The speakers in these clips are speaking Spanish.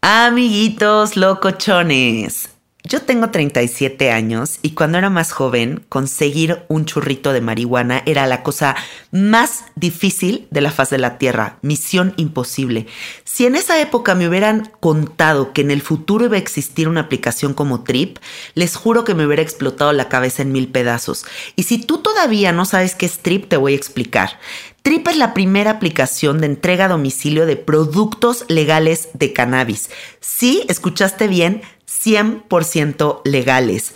Amiguitos locochones. Yo tengo 37 años y cuando era más joven, conseguir un churrito de marihuana era la cosa más difícil de la faz de la Tierra, misión imposible. Si en esa época me hubieran contado que en el futuro iba a existir una aplicación como Trip, les juro que me hubiera explotado la cabeza en mil pedazos. Y si tú todavía no sabes qué es Trip, te voy a explicar. Trip es la primera aplicación de entrega a domicilio de productos legales de cannabis. Sí, escuchaste bien, 100% legales.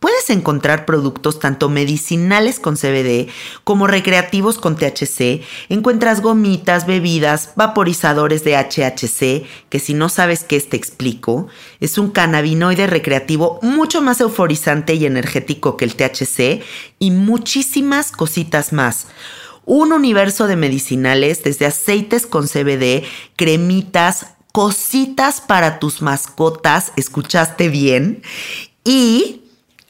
Puedes encontrar productos tanto medicinales con CBD como recreativos con THC. Encuentras gomitas, bebidas, vaporizadores de HHC, que si no sabes qué es te explico. Es un cannabinoide recreativo mucho más euforizante y energético que el THC y muchísimas cositas más un universo de medicinales, desde aceites con CBD, cremitas, cositas para tus mascotas, escuchaste bien, y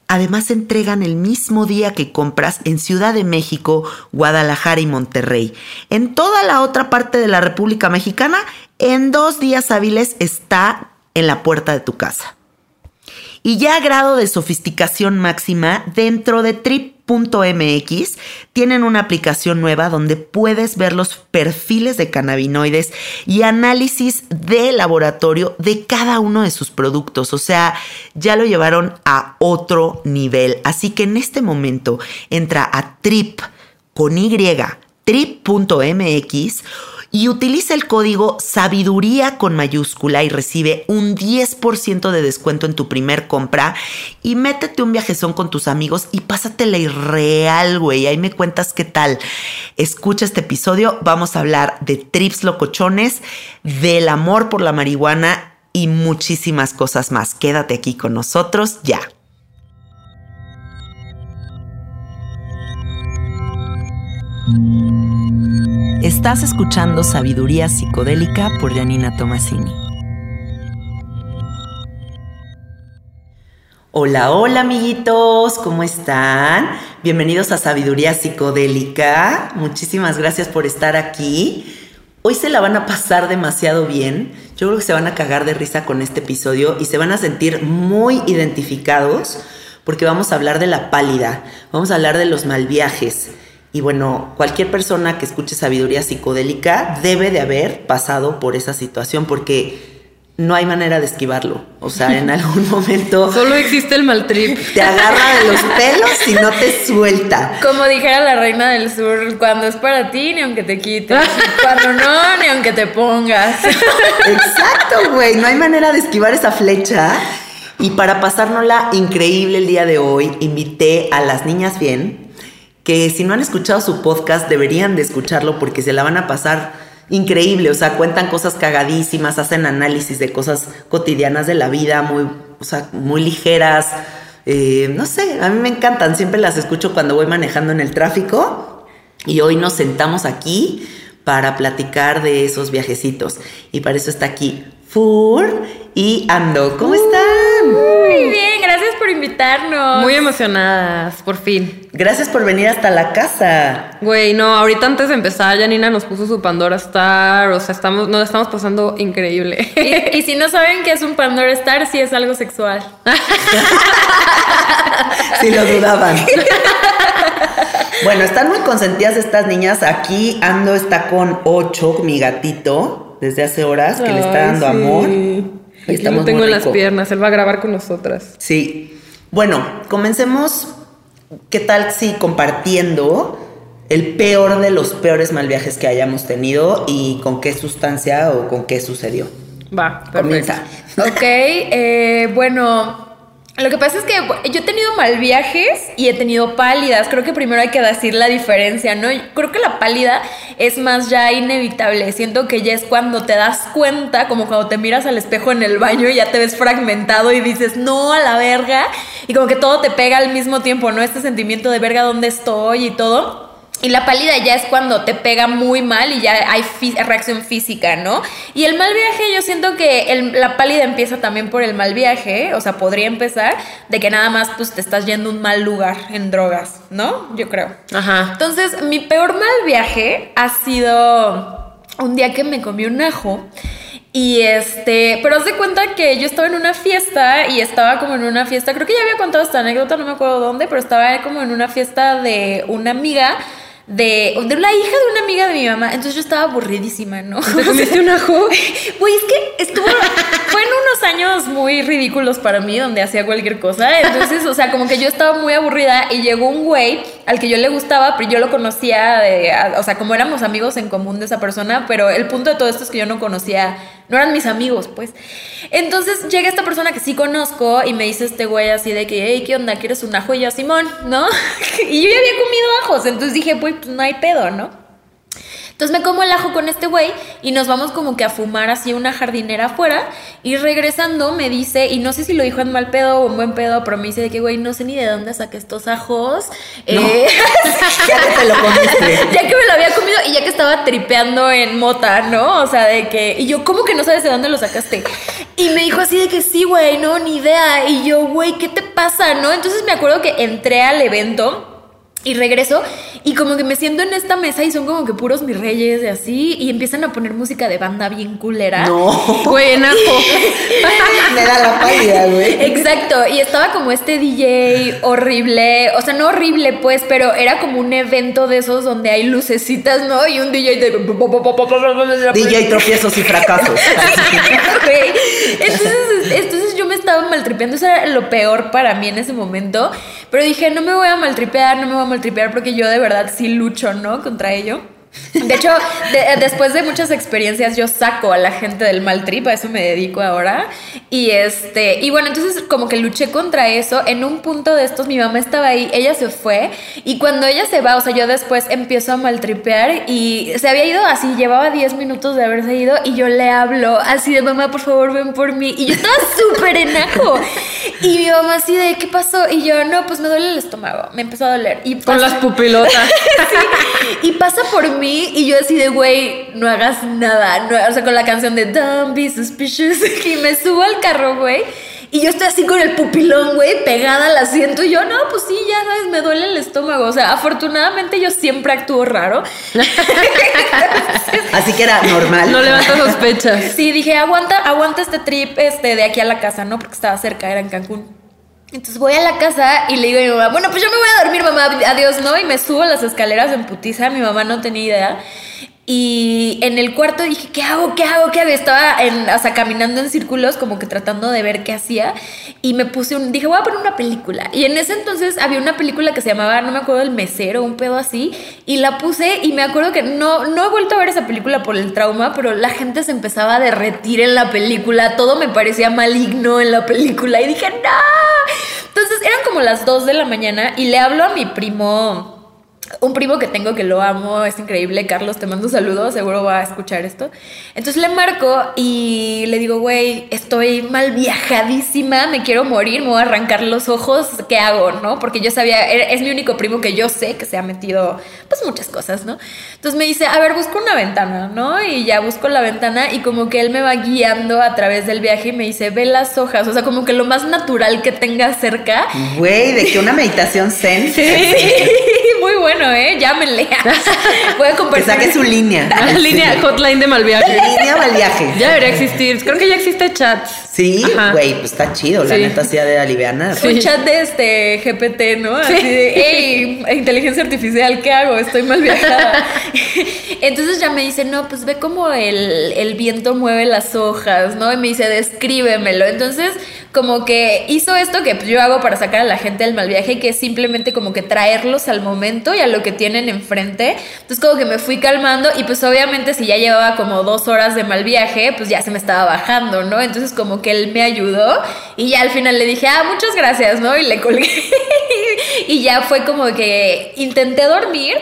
además entregan el mismo día que compras en Ciudad de México, Guadalajara y Monterrey. En toda la otra parte de la República Mexicana, en dos días hábiles está en la puerta de tu casa. Y ya grado de sofisticación máxima, dentro de Trip .mx tienen una aplicación nueva donde puedes ver los perfiles de cannabinoides y análisis de laboratorio de cada uno de sus productos. O sea, ya lo llevaron a otro nivel. Así que en este momento entra a trip con Y, trip.mx y utiliza el código sabiduría con mayúscula y recibe un 10% de descuento en tu primer compra y métete un viajezón con tus amigos y pásatela irreal, güey. Ahí me cuentas qué tal. Escucha este episodio, vamos a hablar de trips locochones, del amor por la marihuana y muchísimas cosas más. Quédate aquí con nosotros ya. Estás escuchando Sabiduría Psicodélica por Janina Tomasini. Hola, hola amiguitos, ¿cómo están? Bienvenidos a Sabiduría Psicodélica. Muchísimas gracias por estar aquí. Hoy se la van a pasar demasiado bien. Yo creo que se van a cagar de risa con este episodio y se van a sentir muy identificados porque vamos a hablar de la pálida, vamos a hablar de los mal viajes y bueno, cualquier persona que escuche sabiduría psicodélica debe de haber pasado por esa situación porque no hay manera de esquivarlo. O sea, en algún momento... Solo existe el mal trip. Te agarra de los pelos y no te suelta. Como dijera la reina del sur, cuando es para ti, ni aunque te quites. cuando no, ni aunque te pongas. Exacto, güey. No hay manera de esquivar esa flecha. Y para pasárnosla increíble el día de hoy, invité a las niñas bien, que si no han escuchado su podcast deberían de escucharlo porque se la van a pasar increíble, o sea, cuentan cosas cagadísimas, hacen análisis de cosas cotidianas de la vida, muy, o sea, muy ligeras. Eh, no sé, a mí me encantan, siempre las escucho cuando voy manejando en el tráfico y hoy nos sentamos aquí para platicar de esos viajecitos y para eso está aquí Fur y Ando. ¿Cómo están? Muy bien, gracias por invitarnos. Muy emocionadas, por fin. Gracias por venir hasta la casa. Güey, no, ahorita antes de empezar, Janina nos puso su Pandora Star, o sea, estamos, nos estamos pasando increíble. Y, si no saben qué es un Pandora Star, sí es algo sexual. si lo dudaban. bueno, están muy consentidas estas niñas. Aquí Ando está con ocho, mi gatito desde hace horas que le está dando amor. Y estamos lo tengo en las piernas, él va a grabar con nosotras. Sí. Bueno, comencemos. ¿Qué tal si compartiendo el peor de los peores mal viajes que hayamos tenido y con qué sustancia o con qué sucedió? Va, comienza. Ok, eh, bueno, lo que pasa es que yo he tenido mal viajes y he tenido pálidas. Creo que primero hay que decir la diferencia, ¿no? Creo que la pálida es más ya inevitable. Siento que ya es cuando te das cuenta, como cuando te miras al espejo en el baño y ya te ves fragmentado y dices, no, a la verga. Y como que todo te pega al mismo tiempo, ¿no? Este sentimiento de verga, ¿dónde estoy? y todo. Y la pálida ya es cuando te pega muy mal y ya hay reacción física, ¿no? Y el mal viaje, yo siento que la pálida empieza también por el mal viaje, o sea, podría empezar de que nada más pues te estás yendo a un mal lugar en drogas, ¿no? Yo creo. Ajá. Entonces, mi peor mal viaje ha sido un día que me comí un ajo Y este, pero haz de cuenta que yo estaba en una fiesta y estaba como en una fiesta, creo que ya había contado esta anécdota, no me acuerdo dónde, pero estaba como en una fiesta de una amiga de, de la hija de una amiga de mi mamá. Entonces yo estaba aburridísima, ¿no? ¿Te comiste un ajo? Güey, es que estuvo. fue en unos años muy ridículos para mí, donde hacía cualquier cosa. Entonces, o sea, como que yo estaba muy aburrida y llegó un güey al que yo le gustaba, pero yo lo conocía, de, o sea, como éramos amigos en común de esa persona, pero el punto de todo esto es que yo no conocía, no eran mis amigos, pues. Entonces llega esta persona que sí conozco y me dice este güey así de que, hey, ¿qué onda? ¿Quieres un ajo? Y yo, Simón, ¿no? y yo ya había comido ajos, entonces dije, pues no hay pedo, ¿no? Entonces me como el ajo con este güey y nos vamos como que a fumar así una jardinera afuera y regresando me dice, y no sé si lo dijo en mal pedo o en buen pedo, pero me dice de que güey, no sé ni de dónde saqué estos ajos. Eh, ya que te lo comiste. ya que me lo había comido y ya que estaba tripeando en mota, ¿no? O sea, de que, y yo, ¿cómo que no sabes de dónde lo sacaste? Y me dijo así de que sí, güey, no, ni idea. Y yo, güey, ¿qué te pasa, no? Entonces me acuerdo que entré al evento y regreso y como que me siento en esta mesa y son como que puros mis reyes y así y empiezan a poner música de banda bien culera. No. Güey, en. Me da la pálida, güey. Exacto, y estaba como este DJ horrible, o sea, no horrible pues, pero era como un evento de esos donde hay lucecitas, ¿no? Y un DJ de... DJ tropiezos y fracasos. Güey, entonces, entonces yo me estaba maltripeando, eso era lo peor para mí en ese momento, pero dije, no me voy a maltripear, no me voy a maltripear porque yo de verdad sí lucho, ¿no? Contra ello. De hecho, de- después de muchas experiencias, yo saco a la gente del mal trip, a eso me dedico ahora. Y este, y bueno, entonces como que luché contra eso. En un punto de estos, mi mamá estaba ahí, ella se fue. Y cuando ella se va, o sea, yo después empiezo a maltripear y se había ido así, llevaba 10 minutos de haberse ido. Y yo le hablo así de mamá, por favor, ven por mí. Y yo estaba súper enajo. Y mi mamá así de, ¿qué pasó? Y yo, no, pues me duele el estómago. Me empezó a doler. Y Con las pupilotas. y pasa por mí y yo así de, güey, no hagas nada. No, o sea, con la canción de Don't be suspicious. Y me subo al carro, güey. Y yo estoy así con el pupilón, güey, pegada al asiento. Y yo, no, pues sí, ya sabes, me duele el estómago. O sea, afortunadamente yo siempre actúo raro. Así que era normal. No levanta sospechas. Sí, dije, aguanta, aguanta este trip este, de aquí a la casa, ¿no? Porque estaba cerca, era en Cancún. Entonces voy a la casa y le digo a mi mamá, bueno, pues yo me voy a dormir, mamá, adiós, ¿no? Y me subo las escaleras en putiza, mi mamá no tenía idea. Y en el cuarto dije, ¿qué hago? ¿Qué hago? ¿Qué hago? Estaba en, caminando en círculos, como que tratando de ver qué hacía. Y me puse un. Dije, voy a poner una película. Y en ese entonces había una película que se llamaba, no me acuerdo, El Mesero, un pedo así. Y la puse y me acuerdo que no, no he vuelto a ver esa película por el trauma, pero la gente se empezaba a derretir en la película. Todo me parecía maligno en la película. Y dije, ¡no! Entonces eran como las 2 de la mañana y le hablo a mi primo un primo que tengo que lo amo, es increíble, Carlos, te mando saludos, seguro va a escuchar esto. Entonces le marco y le digo, güey, estoy mal viajadísima, me quiero morir, me voy a arrancar los ojos, ¿qué hago, no? Porque yo sabía, e- es mi único primo que yo sé que se ha metido, pues muchas cosas, ¿no? Entonces me dice, a ver, busco una ventana, ¿no? Y ya busco la ventana y como que él me va guiando a través del viaje y me dice, ve las hojas, o sea, como que lo más natural que tenga cerca. Güey, de que una meditación zen. Muy bueno, ¿eh? Llámenle. Voy a Que compartir. saque su línea. Línea hotline de malviaje. Línea al viaje. Ya debería existir. Creo que ya existe chats. Sí, güey, pues está chido. La Sí. neta de alivianar. Sí. Un chat de este GPT, ¿no? Así de, hey, inteligencia artificial, ¿qué hago? Estoy mal viajada. Entonces ya me dice, no, pues ve cómo el, el viento mueve las hojas, ¿no? Y me dice, descríbemelo. Entonces, como que hizo esto que yo hago para sacar a la gente del mal viaje, que es simplemente como que traerlos al momento y a lo que tienen enfrente. Entonces, como que me fui calmando y pues obviamente si ya llevaba como dos horas de mal viaje, pues ya se me estaba bajando, ¿no? Entonces, como que él me ayudó y ya al final le dije, ah, muchas gracias, ¿no? Y le colgué. y ya fue como que intenté dormir.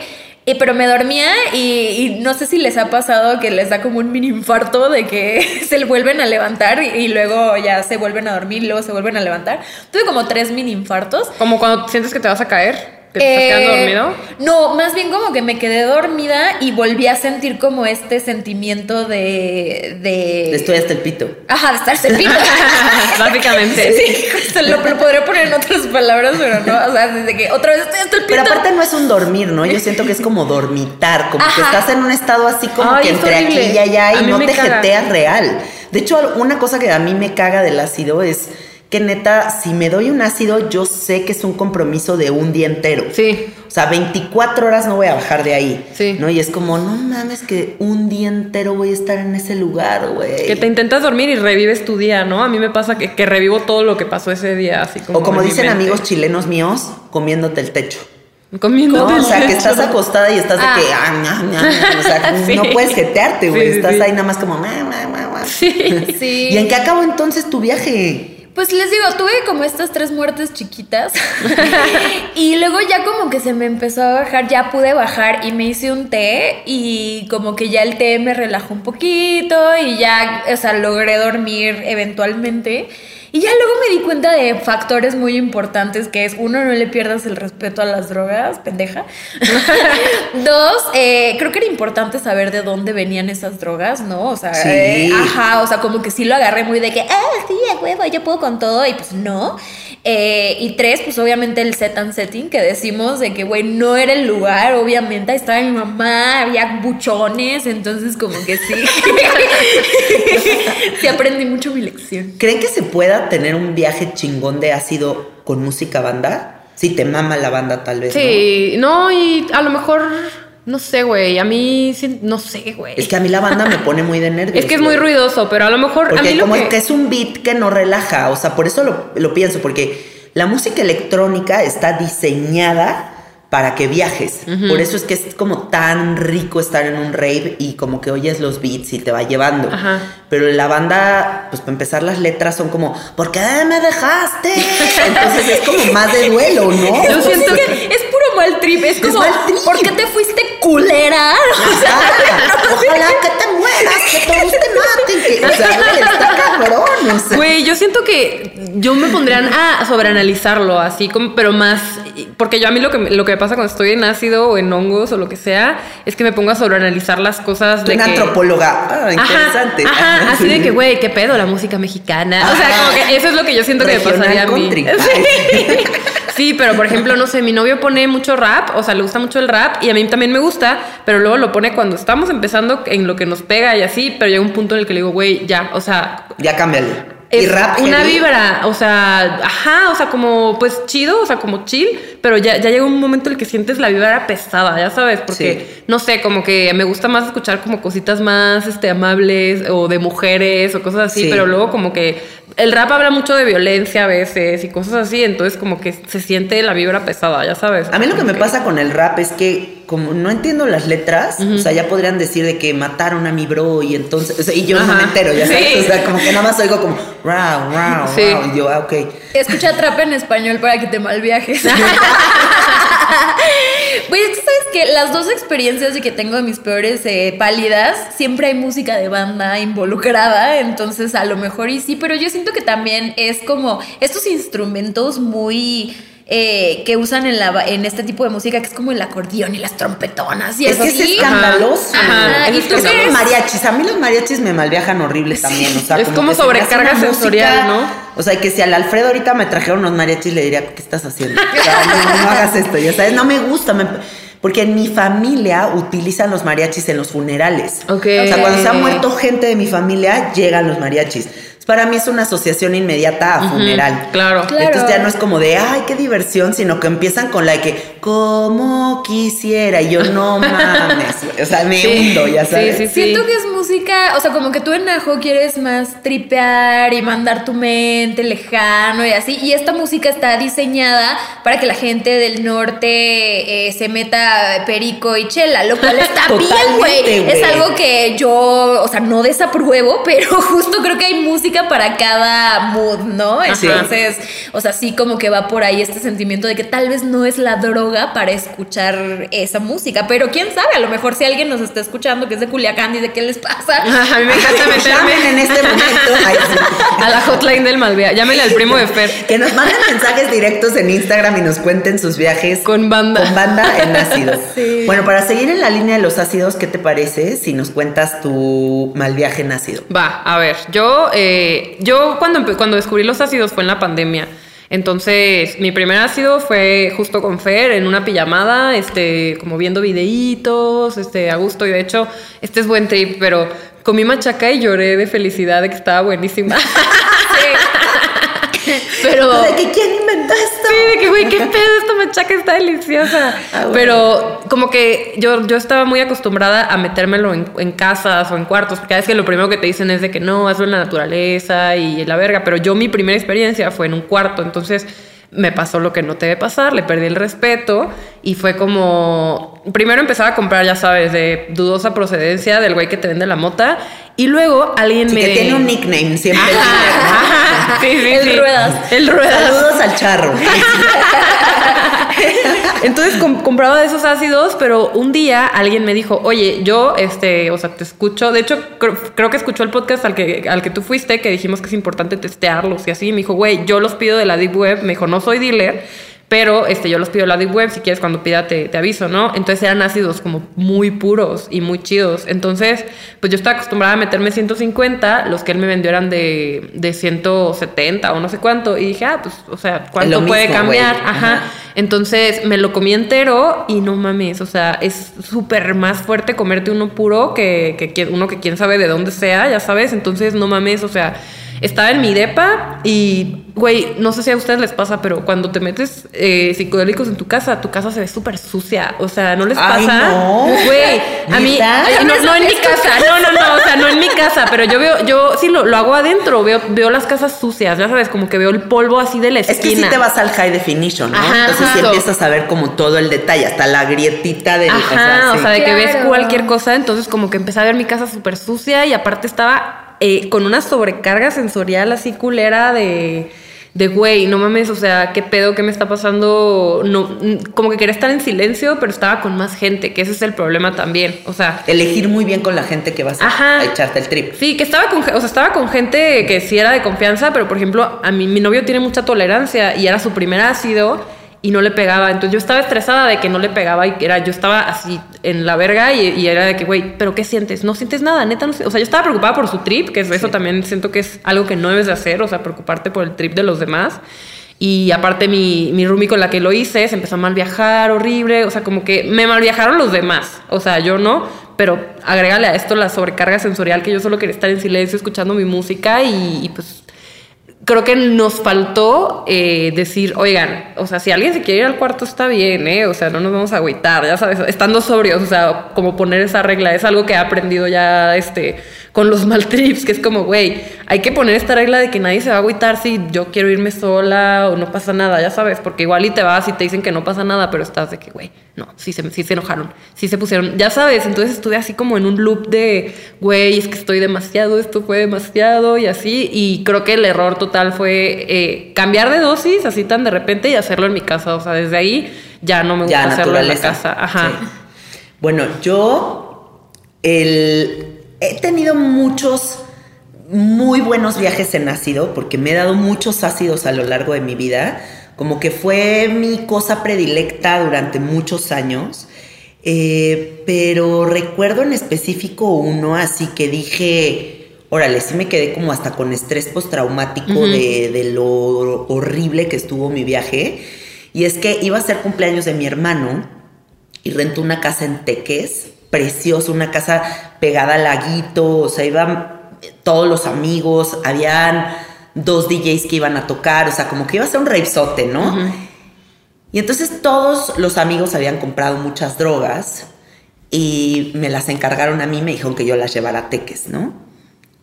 Y, pero me dormía y, y no sé si les ha pasado que les da como un mini infarto de que se vuelven a levantar y, y luego ya se vuelven a dormir luego se vuelven a levantar. Tuve como tres mini infartos. Como cuando sientes que te vas a caer. ¿Que te estás quedando Eh, dormido? No, más bien como que me quedé dormida y volví a sentir como este sentimiento de. de. Estoy hasta el pito. Ajá, de estar cepillo. Básicamente. Sí, justo lo, lo podría poner en otras palabras, pero no. O sea, desde que otra vez estoy hasta el pito. Pero aparte no es un dormir, ¿no? Yo siento que es como dormitar, como que estás en un estado así como Ay, que entre aquí y allá y no te caga. jeteas real. De hecho, una cosa que a mí me caga del ácido es que neta, si me doy un ácido, yo sé que es un compromiso de un día entero. Sí. O sea, 24 horas no voy a bajar de ahí. Sí. ¿No? Y es como, no mames, que un día entero voy a estar en ese lugar, güey. Que te intentas dormir y revives tu día, ¿no? A mí me pasa que, que revivo todo lo que pasó ese día, así como. O como dicen amigos chilenos míos, comiéndote el techo. Comiendo No, o sea, que estás acostada y estás de que, ah, ña. o sea, Sí. no puedes jetearte, güey. Sí, estás ahí nada más como, "Ma, ma, ma, ma". Sí. Sí. ¿Y en qué acabó entonces tu viaje? Pues les digo, tuve como estas tres muertes chiquitas. y luego ya como que se me empezó a bajar, ya pude bajar y me hice un té y como que ya el té me relajó un poquito y ya, o sea, logré dormir eventualmente. Y ya luego me di cuenta de factores muy importantes que es, uno, no le pierdas el respeto a las drogas, pendeja. Dos, eh, creo que era importante saber de dónde venían esas drogas, ¿no? O sea, Sí. eh, ajá, o sea, como que sí lo agarré muy de que, ah, sí, a huevo, yo puedo con todo, y pues no. Eh, y tres, pues obviamente el set and setting que decimos de que, güey, no era el lugar, obviamente, ahí estaba mi mamá, había buchones, entonces como que sí. sí aprendí mucho mi lección. ¿Creen que se pueda tener un viaje chingón de ácido con música banda? Si te mama la banda, tal vez. ¿no? Sí, no, y a lo mejor, no sé, güey. A mí, no sé, güey. Es que a mí la banda me pone muy de nervios. Es que es muy güey. ruidoso, pero a lo mejor a Porque mí lo como que... que es un beat que no relaja, o sea, por eso lo, lo pienso, porque la música electrónica está diseñada para que viajes. Por eso es que es como tan rico estar en un rave y como que oyes los beats y te va llevando. Ajá. Pero la banda, pues para empezar las letras son como, ¿por qué me dejaste? Entonces es como más de duelo, ¿no? Yo siento que es puro mal trip, es como, mal trip. ¿por qué te fuiste culera? Ajá. Ojalá que te mueras, que todos te maten. Que, o sea, güey, está cabrón. O sea. Güey, yo siento que yo me pondrían a sobreanalizarlo, así como, pero más, porque yo a mí lo que, me- lo que me pasa cuando estoy en ácido o en hongos o lo que sea, es que me pongo a sobreanalizar las cosas de Una que... antropóloga. Ah, interesante. Ajá, ajá, así de que, güey, ¿qué pedo la música mexicana? O sea, Ajá. como que eso es lo que yo siento que me pasaría a mí. Sí. Sí, pero por ejemplo, no sé, mi novio pone mucho rap, o sea, le gusta mucho el rap y a mí también me gusta, pero luego lo pone cuando estamos empezando en lo que nos pega y así, pero llega un punto en el que le digo, güey, ya, o sea, Ya cámbiale. es y rap. una heavy. vibra, o sea, ajá, o sea, como pues chido, o sea, como chill, pero ya, ya llega un momento en el que sientes la vibra pesada, ya sabes, porque Sí. no sé, como que me gusta más escuchar como cositas más este amables o de mujeres o cosas así, Sí. pero luego como que el rap habla mucho de violencia a veces y cosas así, entonces como que se siente la vibra pesada, ya sabes. A mí lo que me pasa con el rap es que como no entiendo las letras, o sea, ya podrían decir de que mataron a mi bro y entonces, o sea, y yo no me entero, ya sabes, Sí. o sea, como que nada más oigo como wow, wow, Sí. wow, y yo, ah, ok. Escucha trap en español para que te malviajes. Pues sabes que las dos experiencias de que tengo de mis peores eh, pálidas, siempre hay música de banda involucrada, entonces a lo mejor y sí, pero yo siento que también es como estos instrumentos muy... eh, que usan en, la, en este tipo de música, que es como el acordeón y las trompetonas y Es que es escandaloso. Ajá, y es tú Es como eres- mariachis. A mí los mariachis me malviajan horribles también. O sea, Es como sobrecarga sensorial, ¿no? O sea, que si al Alfredo ahorita me trajeron unos mariachis, le diría, ¿qué estás haciendo? O sea, no, no hagas esto, ya sabes. No me gusta. me- porque en mi familia utilizan los mariachis en los funerales. O sea, cuando se ha muerto gente de mi familia, llegan los mariachis. Para mí es una asociación inmediata a funeral. Claro. Claro. Entonces ya no es como de, ay, qué diversión, sino que empiezan con la de que, como quisiera, y yo no mames, güey. o sea, me Sí. hundo, ya sabes. sí, sí. Siento que es música, o sea, como que tú en Ajo quieres más tripear y mandar tu mente lejano y así. Y esta música está diseñada para que la gente del norte eh, se meta perico y chela, lo cual está bien, güey. Es algo que yo, o sea, no desapruebo, pero justo creo que hay música para cada mood, ¿no? Entonces, o sea, sí como que va por ahí este sentimiento de que tal vez no es la droga para escuchar esa música, pero quién sabe, a lo mejor si alguien nos está escuchando que es de Culiacán, dice, ¿qué les pasa? A mí me encanta meterme Llamen en este momento. Ay, sí. a la hotline del Malvea. Llámele al primo de Fer. Que nos manden mensajes directos en Instagram y nos cuenten sus viajes Con banda. con banda en ácido. Sí. Bueno, para seguir en la línea de los ácidos, ¿qué te parece si nos cuentas tu mal viaje en ácido? Va, a ver, yo, eh, yo cuando, cuando descubrí los ácidos fue en la pandemia. Entonces, mi primer ácido fue justo con Fer en una pijamada, este, como viendo videitos, este, a gusto. Y de hecho, este es buen trip, pero comí machaca y lloré de felicidad de que estaba buenísima. pero. ¿De que quién inventó esto? Sí, de que, güey, qué pedo, esta machaca está deliciosa. Ah, bueno. Pero como que yo, yo estaba muy acostumbrada a metérmelo en, en casas o en cuartos, porque es que lo primero que te dicen es de que no, hazlo en la naturaleza y la verga. Pero yo mi primera experiencia fue en un cuarto, entonces me pasó lo que no te debe pasar, le perdí el respeto y fue como, primero empezaba a comprar, ya sabes, de dudosa procedencia del güey que te vende la mota y luego alguien Sí, me... que tiene un nickname siempre. Ajá, ajá, sí, sí, El. Ruedas. El ruedas. Saludos al charro. Entonces com- compraba de esos ácidos, pero un día alguien me dijo, oye, yo, este, o sea, te escucho. De hecho, cr- creo que escuchó el podcast al que, al que tú fuiste, que dijimos que es importante testearlos y así. Y me dijo, güey, yo los pido de la Deep Web. Me dijo, no soy dealer, pero este, yo los pido la Deep Web. Si quieres, cuando pida, te, te aviso, ¿no? Entonces eran ácidos como muy puros y muy chidos. Entonces, pues yo estaba acostumbrada a meterme 150. Los que él me vendió eran de, de 170 o no sé cuánto. Y dije, ah, pues, o sea, ¿cuánto puede cambiar? Ajá. Ajá. Entonces me lo comí entero y no mames, o sea, es súper más fuerte comerte uno puro que, que uno que quién sabe de dónde sea, ya sabes. Entonces no mames, o sea, estaba en mi depa y, güey, no sé si a ustedes les pasa, pero cuando te metes eh, psicodélicos en tu casa, tu casa se ve súper sucia. O sea, ¿no les Ay, pasa? no. Güey, a mí. Ay, no, no en mi casa, no, no, no, o sea, no en mi casa, pero yo veo, yo sí lo, lo hago adentro, veo, veo las casas sucias, ya sabes, como que veo el polvo así de la Es que esquina. si te vas al high definition, ¿no? Ajá, Entonces sí empiezas a ver como todo el detalle, hasta la grietita del... Ajá, o sí. sea, de que ves cualquier cosa, entonces como que empecé a ver mi casa súper sucia y aparte estaba eh, con una sobrecarga sensorial así culera de, de güey, no mames, o sea, qué pedo, qué me está pasando, no, como que quería estar en silencio, pero estaba con más gente, que ese es el problema también, o sea, Elegir muy bien con la gente que vas a, Ajá. a echarte el trip. Sí, que estaba con, o sea, estaba con gente que sí era de confianza, pero por ejemplo, a mí mi novio tiene mucha tolerancia y era su primer ácido y no le pegaba. Entonces yo estaba estresada de que no le pegaba y que era, yo estaba así en la verga y, y era de que, güey, ¿pero qué sientes? No sientes nada, neta, no sé. O sea, yo estaba preocupada por su trip, que es- eso también siento que es algo que no debes de hacer, o sea, preocuparte por el trip de los demás. Y aparte mi, mi roomie con la que lo hice se empezó a mal viajar, horrible, o sea, como que me mal viajaron los demás, o sea, yo no, pero agrégale a esto la sobrecarga sensorial que yo solo quería estar en silencio escuchando mi música y, y, pues creo que nos faltó eh, decir, oigan, o sea, si alguien se quiere ir al cuarto está bien, ¿eh? O sea, no nos vamos a agüitar, ya sabes, estando sobrios, o sea, como poner esa regla, es algo que he aprendido ya, este, con los mal trips, que es como, güey, hay que poner esta regla de que nadie se va a agüitar si yo quiero irme sola o no pasa nada, ya sabes, porque igual y te vas y te dicen que no pasa nada, pero estás de que, güey, no, sí se, sí se enojaron, sí se pusieron, ya sabes, entonces estuve así como en un loop de, güey, es que estoy demasiado, esto fue demasiado y así, y creo que el error total fue eh, cambiar de dosis así tan de repente y hacerlo en mi casa, o sea, desde ahí ya no me gusta Ya, hacerlo en la casa, ajá. Sí. Bueno, yo el, he tenido muchos muy buenos viajes en ácido porque me he dado muchos ácidos a lo largo de mi vida. Como que fue mi cosa predilecta durante muchos años. Eh, pero recuerdo en específico uno así que dije, órale, sí me quedé como hasta con estrés postraumático de, de lo horrible que estuvo mi viaje. Y es que iba a ser cumpleaños de mi hermano y rentó una casa en Teques, preciosa, una casa pegada al laguito, o sea, iban todos los amigos, habían dos DJs que iban a tocar, o sea, como que iba a ser un ravesote, ¿no? Y entonces todos los amigos habían comprado muchas drogas y me las encargaron a mí, me dijeron que yo las llevara a Teques, ¿no?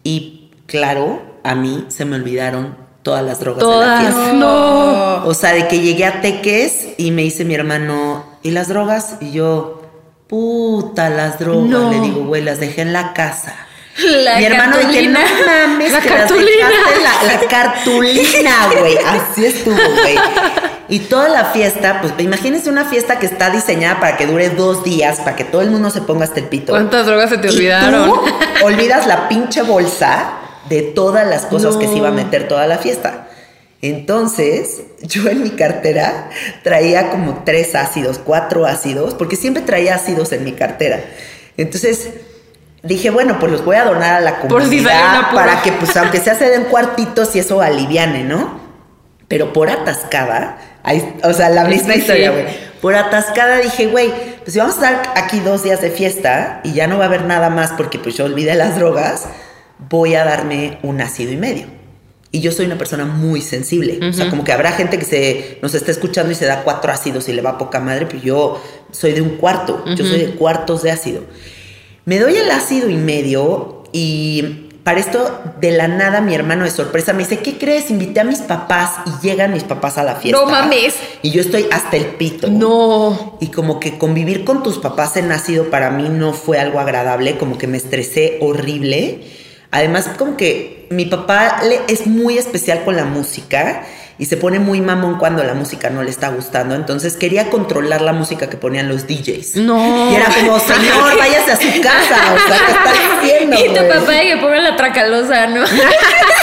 Y claro, a mí se me olvidaron todas las drogas de la fiesta. no. O sea, de que llegué a Teques y me dice mi hermano, ¿y las drogas? Y yo, puta, las drogas. No. Le digo, güey, las dejé en la casa. La mi hermano de que no mames, La que las cartulina. dejaste en La, la cartulina, güey. Así estuvo, güey. Y toda la fiesta, pues imagínense una fiesta que está diseñada para que dure dos días, para que todo el mundo se ponga hasta el pito. ¿Cuántas drogas se te Y olvidaron? tú olvidas la pinche bolsa de todas las cosas que se iba a meter toda la fiesta. Entonces, yo en mi cartera traía como tres ácidos, cuatro ácidos, porque siempre traía ácidos en mi cartera. Entonces, dije, bueno, pues los voy a donar a la si comunidad para que, pues, aunque sea se den cuartitos y eso aliviane, ¿no? Pero por atascada, ahí- o sea, la misma Sí, sí. historia, güey. Por atascada dije, güey, pues si vamos a estar aquí dos días de fiesta y ya no va a haber nada más porque pues yo olvidé las drogas, voy a darme un ácido y medio. Y yo soy una persona muy sensible. O sea, como que habrá gente que se nos está escuchando y se da cuatro ácidos y le va poca madre, pero yo soy de un cuarto. Yo soy de cuartos de ácido. Me doy el ácido y medio y para esto, de la nada, mi hermano de sorpresa me dice, ¿qué crees? Invité a mis papás y llegan mis papás a la fiesta. No mames. Y yo estoy hasta el pito. No. Y como que convivir con tus papás en ácido para mí no fue algo agradable, como que me estresé horrible. Además, como que mi papá le, es muy especial con la música y se pone muy mamón cuando la música no le está gustando. Entonces quería controlar la música que ponían los DJs. No. Y era como, señor, váyase a su casa. O sea, ¿qué está haciendo? Y tu güey? papá que ponga la tracalosa, ¿no?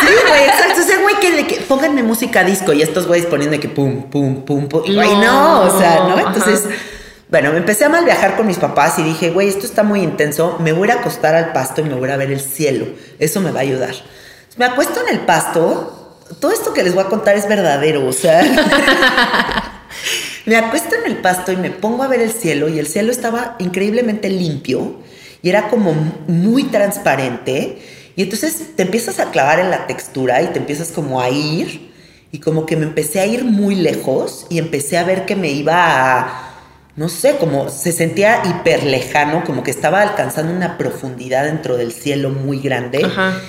Sí, güey, exacto. O sea, güey, que, de que pónganme música disco y estos güeyes poniendo que pum, pum, pum, pum. Y, güey, no, o sea, ¿no? Entonces, Ajá. Bueno, me empecé a mal viajar con mis papás y dije, güey, esto está muy intenso. Me voy a acostar al pasto y me voy a ver el cielo. Eso me va a ayudar. Me acuesto en el pasto. Todo esto que les voy a contar es verdadero, o sea. me acuesto en el pasto y me pongo a ver el cielo y el cielo estaba increíblemente limpio y era como muy transparente y entonces te empiezas a clavar en la textura y te empiezas como a ir y como que me empecé a ir muy lejos y empecé a ver que me iba a no sé, como se sentía hiper lejano, como que estaba alcanzando una profundidad dentro del cielo muy grande. Ajá.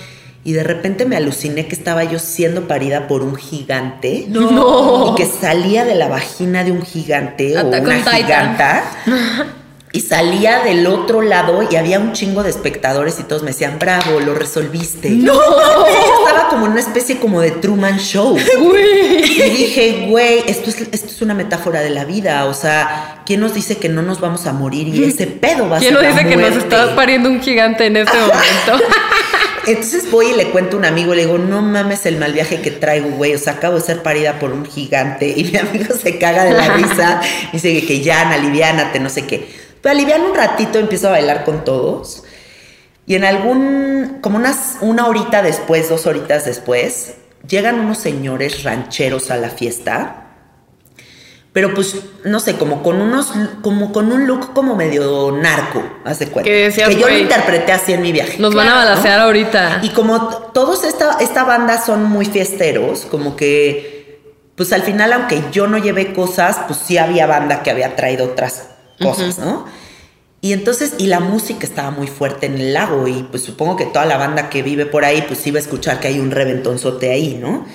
Y de repente me aluciné que estaba yo siendo parida por un gigante. No. Y que salía de la vagina de un gigante o una giganta. Y salía del otro lado y había un chingo de espectadores y todos me decían, bravo, lo resolviste. No. Estaba como en una especie como de Truman Show. Güey. Y dije, güey, esto es, esto es una metáfora de la vida. O sea, ¿quién nos dice que no nos vamos a morir y ese pedo va a ¿Quién ser nos la dice que nos está pariendo un gigante en este momento? Entonces voy y le cuento a un amigo, le digo, no mames el mal viaje que traigo, güey. O sea, acabo de ser parida por un gigante. Y mi amigo se caga de la risa. y dice que ya, aliviánate, no sé qué. Pero alivian un ratito, empiezo a bailar con todos. Y en algún, como unas, una horita después, dos horitas después, llegan unos señores rancheros a la fiesta. Pero pues, no sé, como con unos, como con un look como medio narco, hace cuenta. Que decías, que yo lo interpreté así en mi viaje. Nos van a balacear ahorita. Y como todos esta, esta banda son muy fiesteros, como que, pues al final, aunque yo no llevé cosas, pues sí había banda que había traído otras cosas, ¿no? Y entonces, y la música estaba muy fuerte en el lago, y pues supongo que toda la banda que vive por ahí, pues iba a escuchar que hay un reventonzote ahí, ¿no?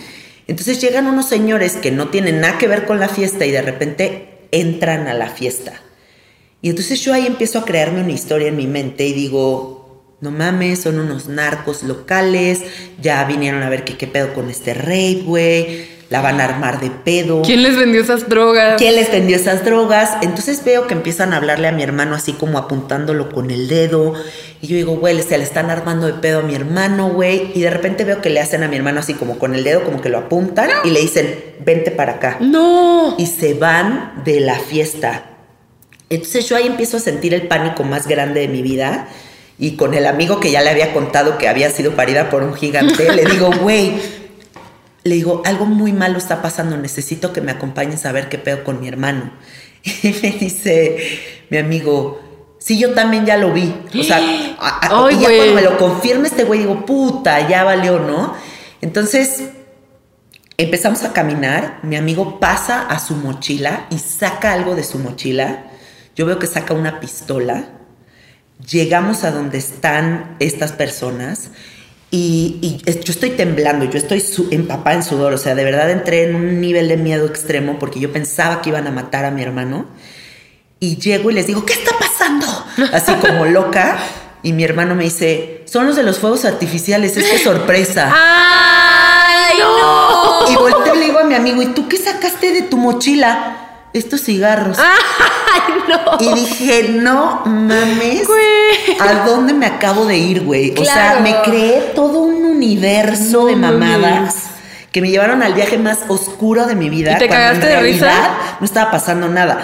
Entonces llegan unos señores que no tienen nada que ver con la fiesta y de repente entran a la fiesta. Y entonces yo ahí empiezo a crearme una historia en mi mente y digo, no mames, son unos narcos locales, ya vinieron a ver qué, qué pedo con este rey, güey, la van a armar de pedo. ¿Quién les vendió esas drogas? ¿Quién les vendió esas drogas? Entonces veo que empiezan a hablarle a mi hermano así como apuntándolo con el dedo. Y yo digo, güey, se le están armando de pedo a mi hermano, güey. Y de repente veo que le hacen a mi hermano así como con el dedo, como que lo apuntan y le dicen, vente para acá No. y se van de la fiesta. Entonces yo ahí empiezo a sentir el pánico más grande de mi vida y con el amigo que ya le había contado que había sido parida por un gigante, le digo, güey, le digo, algo muy malo está pasando, necesito que me acompañes a ver qué pedo con mi hermano. Y me dice mi amigo, sí, yo también ya lo vi. O sea, a- a- Ay, y ya cuando me lo confirma este güey, digo, puta, ya valió, ¿no? Entonces Empezamos a caminar, mi amigo pasa a su mochila y saca algo de su mochila. Yo veo que saca una pistola. Llegamos a donde están estas personas y, y yo estoy temblando, yo estoy empapada en sudor, o sea, de verdad entré en un nivel de miedo extremo porque yo pensaba que iban a matar a mi hermano. Y llego y les digo, ¿qué está pasando? Así como loca. Y mi hermano me dice, son los de los fuegos artificiales, es que sorpresa. ¡Ay, no! Y volteo y le digo a mi amigo, ¿y tú qué sacaste de tu mochila? Estos cigarros. Ay, no. Y dije, no mames, Güey. ¿a dónde me acabo de ir, güey? O sea, me creé todo un universo No de mamadas que me llevaron al viaje más oscuro de mi vida. ¿Y te cagaste de risa? No estaba pasando nada.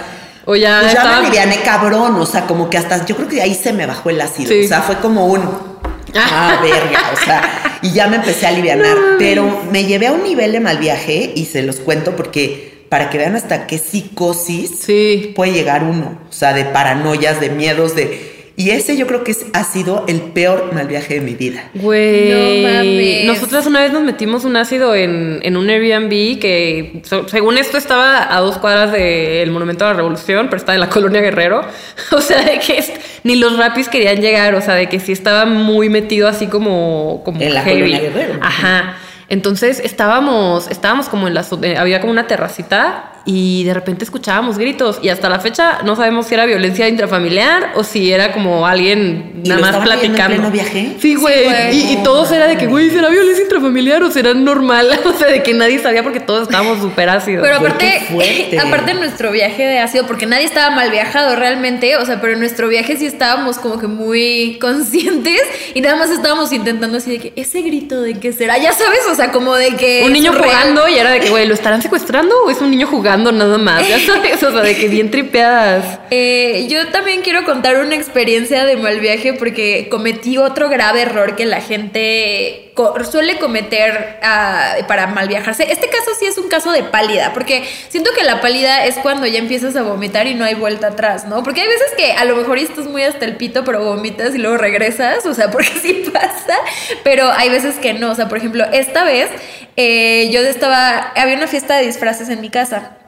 O ya Pues ya estaba- me aliviané cabrón, o sea, como que hasta, yo creo que ahí se me bajó el ácido. Sí. O sea, fue como un, ah, verga, o sea, y ya me empecé a alivianar. pero me llevé a un nivel de mal viaje y se los cuento porque para que vean hasta qué psicosis Sí. puede llegar uno. O sea, de paranoias, de miedos, de... Y ese yo creo que es- ha sido el peor mal viaje de mi vida. Güey. No mames. Nosotras una vez nos metimos un ácido en, en un Airbnb que, so- según esto, estaba a dos cuadras del Monumento a la Revolución, pero estaba en la colonia Guerrero. O sea, de que es- ni los rapis querían llegar. O sea, de que sí estaba muy metido así como. como En la heavy. colonia Guerrero. Ajá. Entonces estábamos, estábamos como en la, eh, había como una terracita y de repente escuchábamos gritos y hasta la fecha no sabemos si era violencia intrafamiliar o si era como alguien ¿Y nada más viviendo en platicando. pleno viaje? Sí, güey. güey. y, y todos era de que, güey, ¿será violencia intrafamiliar o será normal? O sea, de que nadie sabía porque todos estábamos súper ácidos. Pero aparte, fuerte. aparte nuestro viaje de ácido, porque nadie estaba mal viajado realmente, o sea, pero en nuestro viaje sí estábamos como que muy conscientes y nada más estábamos intentando así de que ese grito de qué será, ya sabes, o sea, como de que un niño real. jugando y era de que, güey, ¿lo estarán secuestrando o es un niño jugando nada más? Ya sabes, o sea, de que bien tripeadas. Eh, yo también quiero contar una experiencia de mal viaje porque cometí otro grave error que la gente suele cometer ah, para mal viajarse. Este caso sí es un caso de pálida, porque siento que la pálida es cuando ya empiezas a vomitar y no hay vuelta atrás, ¿no? Porque hay veces que a lo mejor estás muy hasta el pito, pero vomitas y luego regresas, o sea, porque sí pasa, pero hay veces que no, o sea, por ejemplo, esta vez eh, yo estaba, había una fiesta de disfraces en mi casa.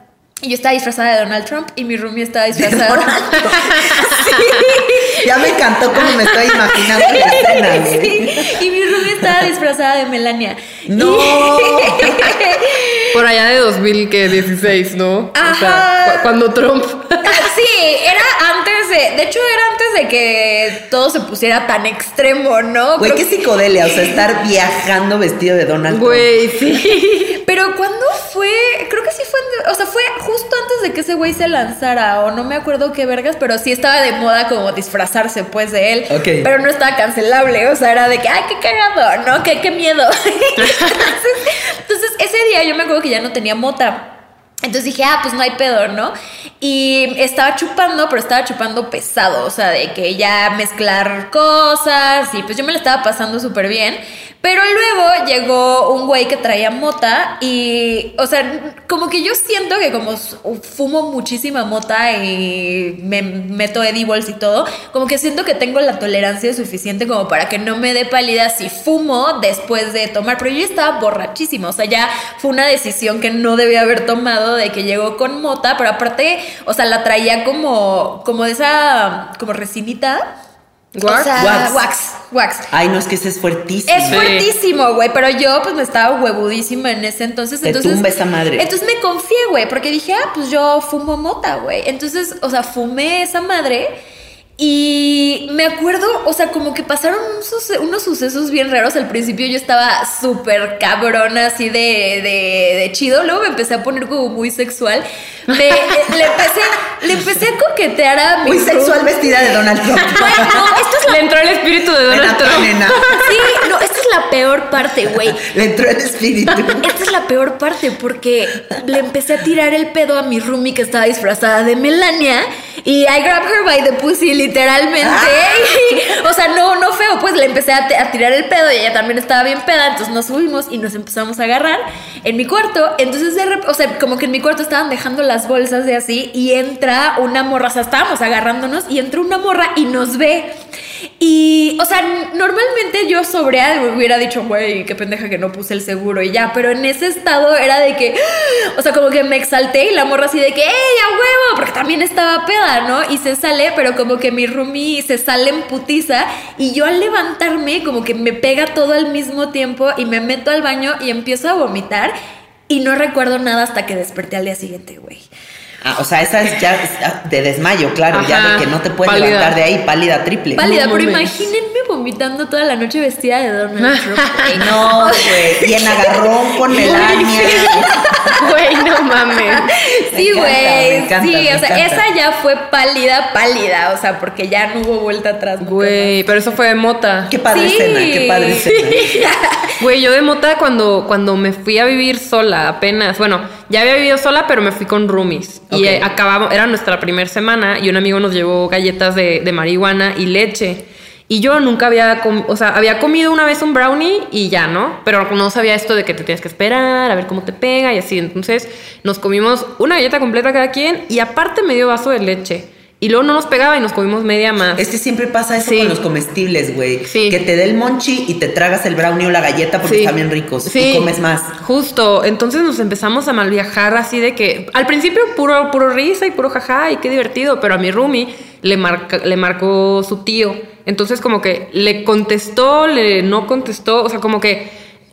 Y yo estaba disfrazada de Donald Trump y mi roomie estaba disfrazada. Ya me encantó como me estoy imaginando la escena. Sí, Y mi roomie estaba disfrazada de Melania. No. Por allá de 2016, ¿no? O sea, Ajá. cu- cuando Trump. Sí, era de. Hecho, era antes de que todo se pusiera tan extremo, ¿no? Güey, qué psicodelia, o sea, estar viajando vestido de Donald. Güey, sí. Pero cuando fue, creo que sí fue, o sea, fue justo antes de que ese güey se lanzara, o no me acuerdo qué vergas, pero sí estaba de moda como disfrazarse pues de él. Ok. Pero no estaba cancelable, o sea, era de que, ay, qué cagado, ¿no? Qué, qué miedo. entonces, entonces, ese día yo me acuerdo que ya no tenía mota. Entonces dije, ah, pues no hay pedo, ¿no? Y estaba chupando, pero estaba chupando pesado, o sea, de que ya mezclar cosas y pues yo me la estaba pasando súper bien. Pero luego llegó un güey que traía mota y, o sea, como que yo siento que como fumo muchísima mota y me meto edibles y todo, como que siento que tengo la tolerancia suficiente como para que no me dé pálida si fumo después de tomar. Pero yo estaba borrachísima, o sea, ya fue una decisión que no debía haber tomado de que llegó con mota, pero aparte, o sea, la traía como, como de esa, como resinita. Wax. O sea, Wax. wax, wax. Ay, no, es que ese es fuertísimo. Es fuertísimo, güey, pero yo pues me estaba huevudísima en ese entonces. Te entonces tumba esa madre. Entonces me confié, güey, porque dije, ah, pues yo fumo mota, güey. Entonces, o sea, fumé esa madre y me acuerdo, o sea, como que pasaron un suce- unos sucesos bien raros. Al principio yo estaba súper cabrona, así de, de, de chido. Luego me empecé a poner como muy sexual. Me, le, empecé, le empecé a coquetear a mi Muy room- sexual vestida de Donald Trump. Güey, no, esto es Le entró el espíritu de Donald Trump. nena. Sí, no, esta es la peor parte, güey. Le entró el espíritu. Esta es la peor parte porque le empecé a tirar el pedo a mi roomie que estaba disfrazada de Melania y I grabbed her by the pussy literalmente. Y, o sea, no, no feo, pues le empecé a, a tirar el pedo y ella también estaba bien peda, entonces nos subimos y nos empezamos a agarrar en mi cuarto. Entonces, de o sea, como que en mi cuarto estaban dejando las bolsas de así y entra una morra, o sea, estábamos agarrándonos y entra una morra y nos ve. Y, o sea, normalmente yo sobria hubiera dicho, güey, qué pendeja que no puse el seguro y ya, pero en ese estado era de que, o sea, como que me exalté y la morra así de que, ¡ey, a huevo! Porque también estaba peda, ¿no? Y se sale, pero como que mi roomie se sale en putiza y yo al levantarme, como que me pega todo al mismo tiempo y me meto al baño y empiezo a vomitar y no recuerdo nada hasta que desperté al día siguiente, güey. Ah, o sea, esa es ya ah, de desmayo, claro, ya de que no te puedes pálida. levantar de ahí, pálida triple. Pálida, No pero mames. imagínense vomitando toda la noche vestida de Donald Trump. güey. No, güey. Y en agarrón con Melania. Güey, no mames. Sí, güey. Sí, me o sea, esa ya fue pálida, pálida. O sea, porque ya no hubo vuelta atrás. Güey, pero eso fue de mota. Qué padre Sí. escena, qué padre escena. Güey, yo de mota cuando, cuando me fui a vivir sola apenas. Bueno, ya había vivido sola, pero me fui con roomies. Y eh, acabamos, era nuestra primera semana y un amigo nos llevó galletas de, de marihuana y leche. Y yo nunca había, o sea, había comido una vez un brownie y ya, ¿no? Pero no sabía esto de que te tienes que esperar, a ver cómo te pega y así. Entonces nos comimos una galleta completa cada quien y aparte medio vaso de leche. Y luego no nos pegaba y nos comimos media más. Es que siempre pasa eso Sí. con los comestibles, güey. Sí. Que te dé el monchi y te tragas el brownie o la galleta porque Sí. están bien ricos. Sí, Y comes más. Justo. Entonces nos empezamos a malviajar así de que al principio puro, puro risa y puro jaja y qué divertido, pero a mi roomie le, marca, le marcó su tío. Entonces como que le contestó, le no contestó, o sea, como que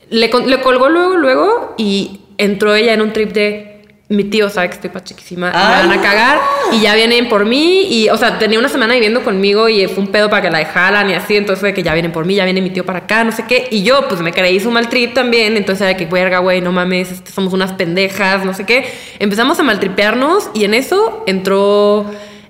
le, le colgó luego, luego y entró ella en un trip de... Mi tío sabe que estoy pachequísima, me Ay, van a cagar y ya vienen por mí y, o sea, tenía una semana viviendo conmigo y fue un pedo para que la dejaran y así, entonces de que ya vienen por mí, ya viene mi tío para acá, no sé qué, y yo pues me creí su mal trip también, entonces era que, verga, güey, no mames, este, somos unas pendejas, no sé qué, empezamos a maltripearnos y en eso entró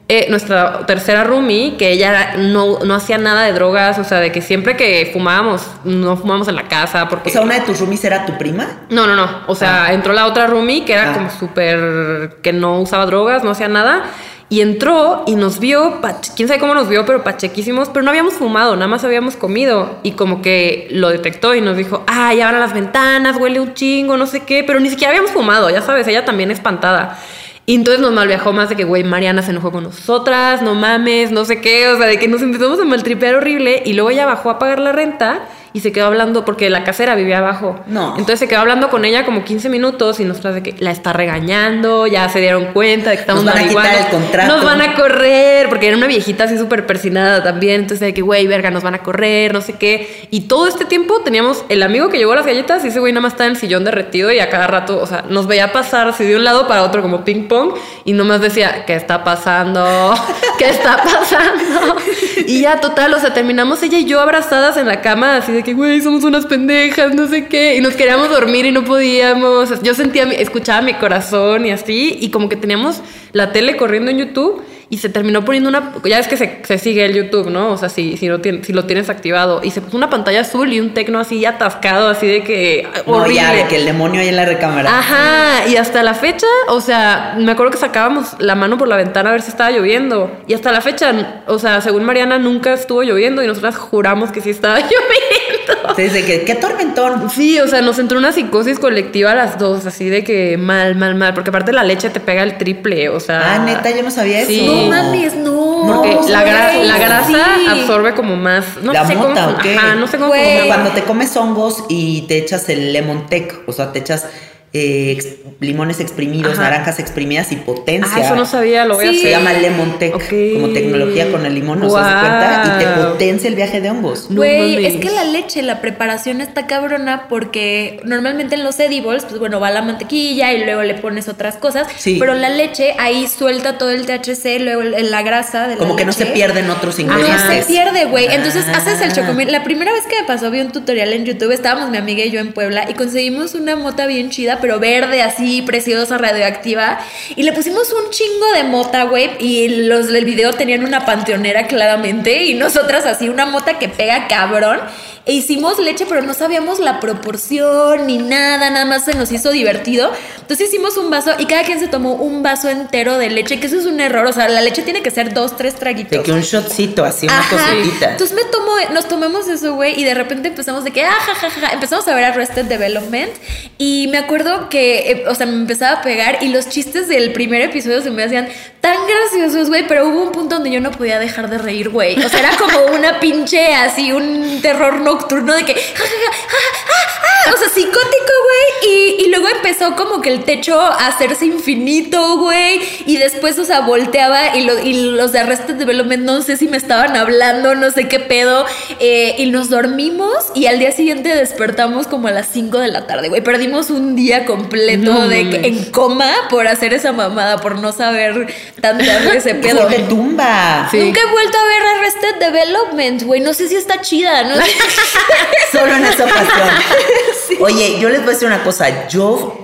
eh, nuestra tercera roomie, que ella no, no hacía nada de drogas, o sea, de que siempre que fumábamos, no fumábamos en la casa, porque... O sea, una de tus roomies era tu prima. No, no, no. O sea, entró la otra roomie que era Ah. como súper. que no usaba drogas, no hacía nada. Y entró y nos vio, quién sabe cómo nos vio, pero pachequísimos, pero no habíamos fumado, nada más habíamos comido. Y como que lo detectó y nos dijo, ay, abran las ventanas, huele un chingo, no sé qué, pero ni siquiera habíamos fumado, ya sabes, ella también espantada. Y entonces nos malviajó más de que, güey, Mariana se enojó con nosotras, no mames, no sé qué, o sea, de que nos empezamos a maltripear horrible. Y luego ella bajó a pagar la renta y se quedó hablando, porque la casera vivía abajo. No. Entonces se quedó hablando con ella como 15 minutos y nosotras de que la está regañando, ya se dieron cuenta de que estamos Nos van a quitar el contrato. Nos van a correr, porque era una viejita así súper persinada también. Entonces de que, güey, verga, nos van a correr, no sé qué. Y todo este tiempo teníamos el amigo que llevó las galletas y ese güey nada más estaba en el sillón derretido y a cada rato, o sea, nos veía pasar así de un lado para otro como ping pong y nomás decía, ¿qué está pasando? ¿Qué está pasando? Y ya total, o sea, terminamos ella y yo abrazadas en la cama así de que, güey, somos unas pendejas, no sé qué. Y nos queríamos dormir y no podíamos. Yo sentía, escuchaba mi corazón y así. Y como que teníamos la tele corriendo en YouTube y se terminó poniendo una. Ya es que se, se sigue el YouTube, ¿no? O sea, si, si, no tien- si lo tienes activado. Y se puso una pantalla azul y un tecno así atascado, así de que. No, horrible. ya, de que el demonio ahí en la recámara. Ajá, y hasta la fecha, o sea, me acuerdo que sacábamos la mano por la ventana a ver si estaba lloviendo. Y hasta la fecha, o sea, según Mariana, nunca estuvo lloviendo y nosotras juramos que sí estaba lloviendo. De que, qué tormentón. Sí, o sea, nos entró una psicosis colectiva a las dos, así de que mal, mal, mal, porque aparte la leche te pega el triple, o sea. Ah, neta, yo no sabía Sí. eso. No mames, no. Porque No, la, gra- güey. la grasa Sí. absorbe como más. No ¿La sé mota cómo. o qué? Ajá, no sé cómo. Cuando te comes hongos y te echas el lemon tech, o sea, te echas eh, ex- limones exprimidos, Ajá. naranjas exprimidas y potencia. Ah, eso no sabía, lo voy a Sí. Se hacer. llama lemon tech, como tecnología con el limón, ¿no se das cuenta? Y te potencia el viaje de hongos. No Güey, es que la leche, la preparación está cabrona porque normalmente en los edibles, pues bueno, va la mantequilla y luego le pones otras cosas, Sí. pero la leche ahí suelta todo el THC, luego la grasa de la Como que no se pierden otros No ingredientes. se pierde, güey. Entonces Ah. haces el chocomil. La primera vez que me pasó, vi un tutorial en YouTube. Estábamos mi amiga y yo en Puebla y conseguimos una mota bien chida, pero verde, así, preciosa, radioactiva. Y le pusimos un chingo de mota, güey. Y los del video tenían una panteonera claramente. Y nosotras así, una mota que pega cabrón. E hicimos leche, pero no sabíamos la proporción ni nada, nada más se nos hizo divertido. Entonces hicimos un vaso y cada quien se tomó un vaso entero de leche, que eso es un error. O sea, la leche tiene que ser dos, tres traguitos. De que un shotcito, así, una Ajá. cositita. Entonces me tomo, nos tomamos eso, güey, y de repente empezamos de que, ah, ja, ja, ja, ja. empezamos a ver Arrested Development y me acuerdo que, eh, o sea, me empezaba a pegar y los chistes del primer episodio se me hacían tan graciosos, güey, pero hubo un punto donde yo no podía dejar de reír, güey. O sea, era como una pinche así, un terror nocturno de que, ja, ja, ja, ja, ja, o sea, psicótico, güey. Y, y luego empezó como que el techo a hacerse infinito, güey. Y después, o sea, volteaba y, lo- y los de Arrested Development no sé si me estaban hablando, no sé qué pedo. eh, y nos dormimos y al día siguiente despertamos como a las 5 de la tarde, güey. Perdimos un día completo No de, mames. en coma por hacer esa mamada, por no saber tanto de ese pedo. De tumba. Sí. Nunca he vuelto a ver Arrested Development, güey. No sé si está chida, ¿no? Solo en esa ocasión. Oye, yo les voy a decir una cosa. Yo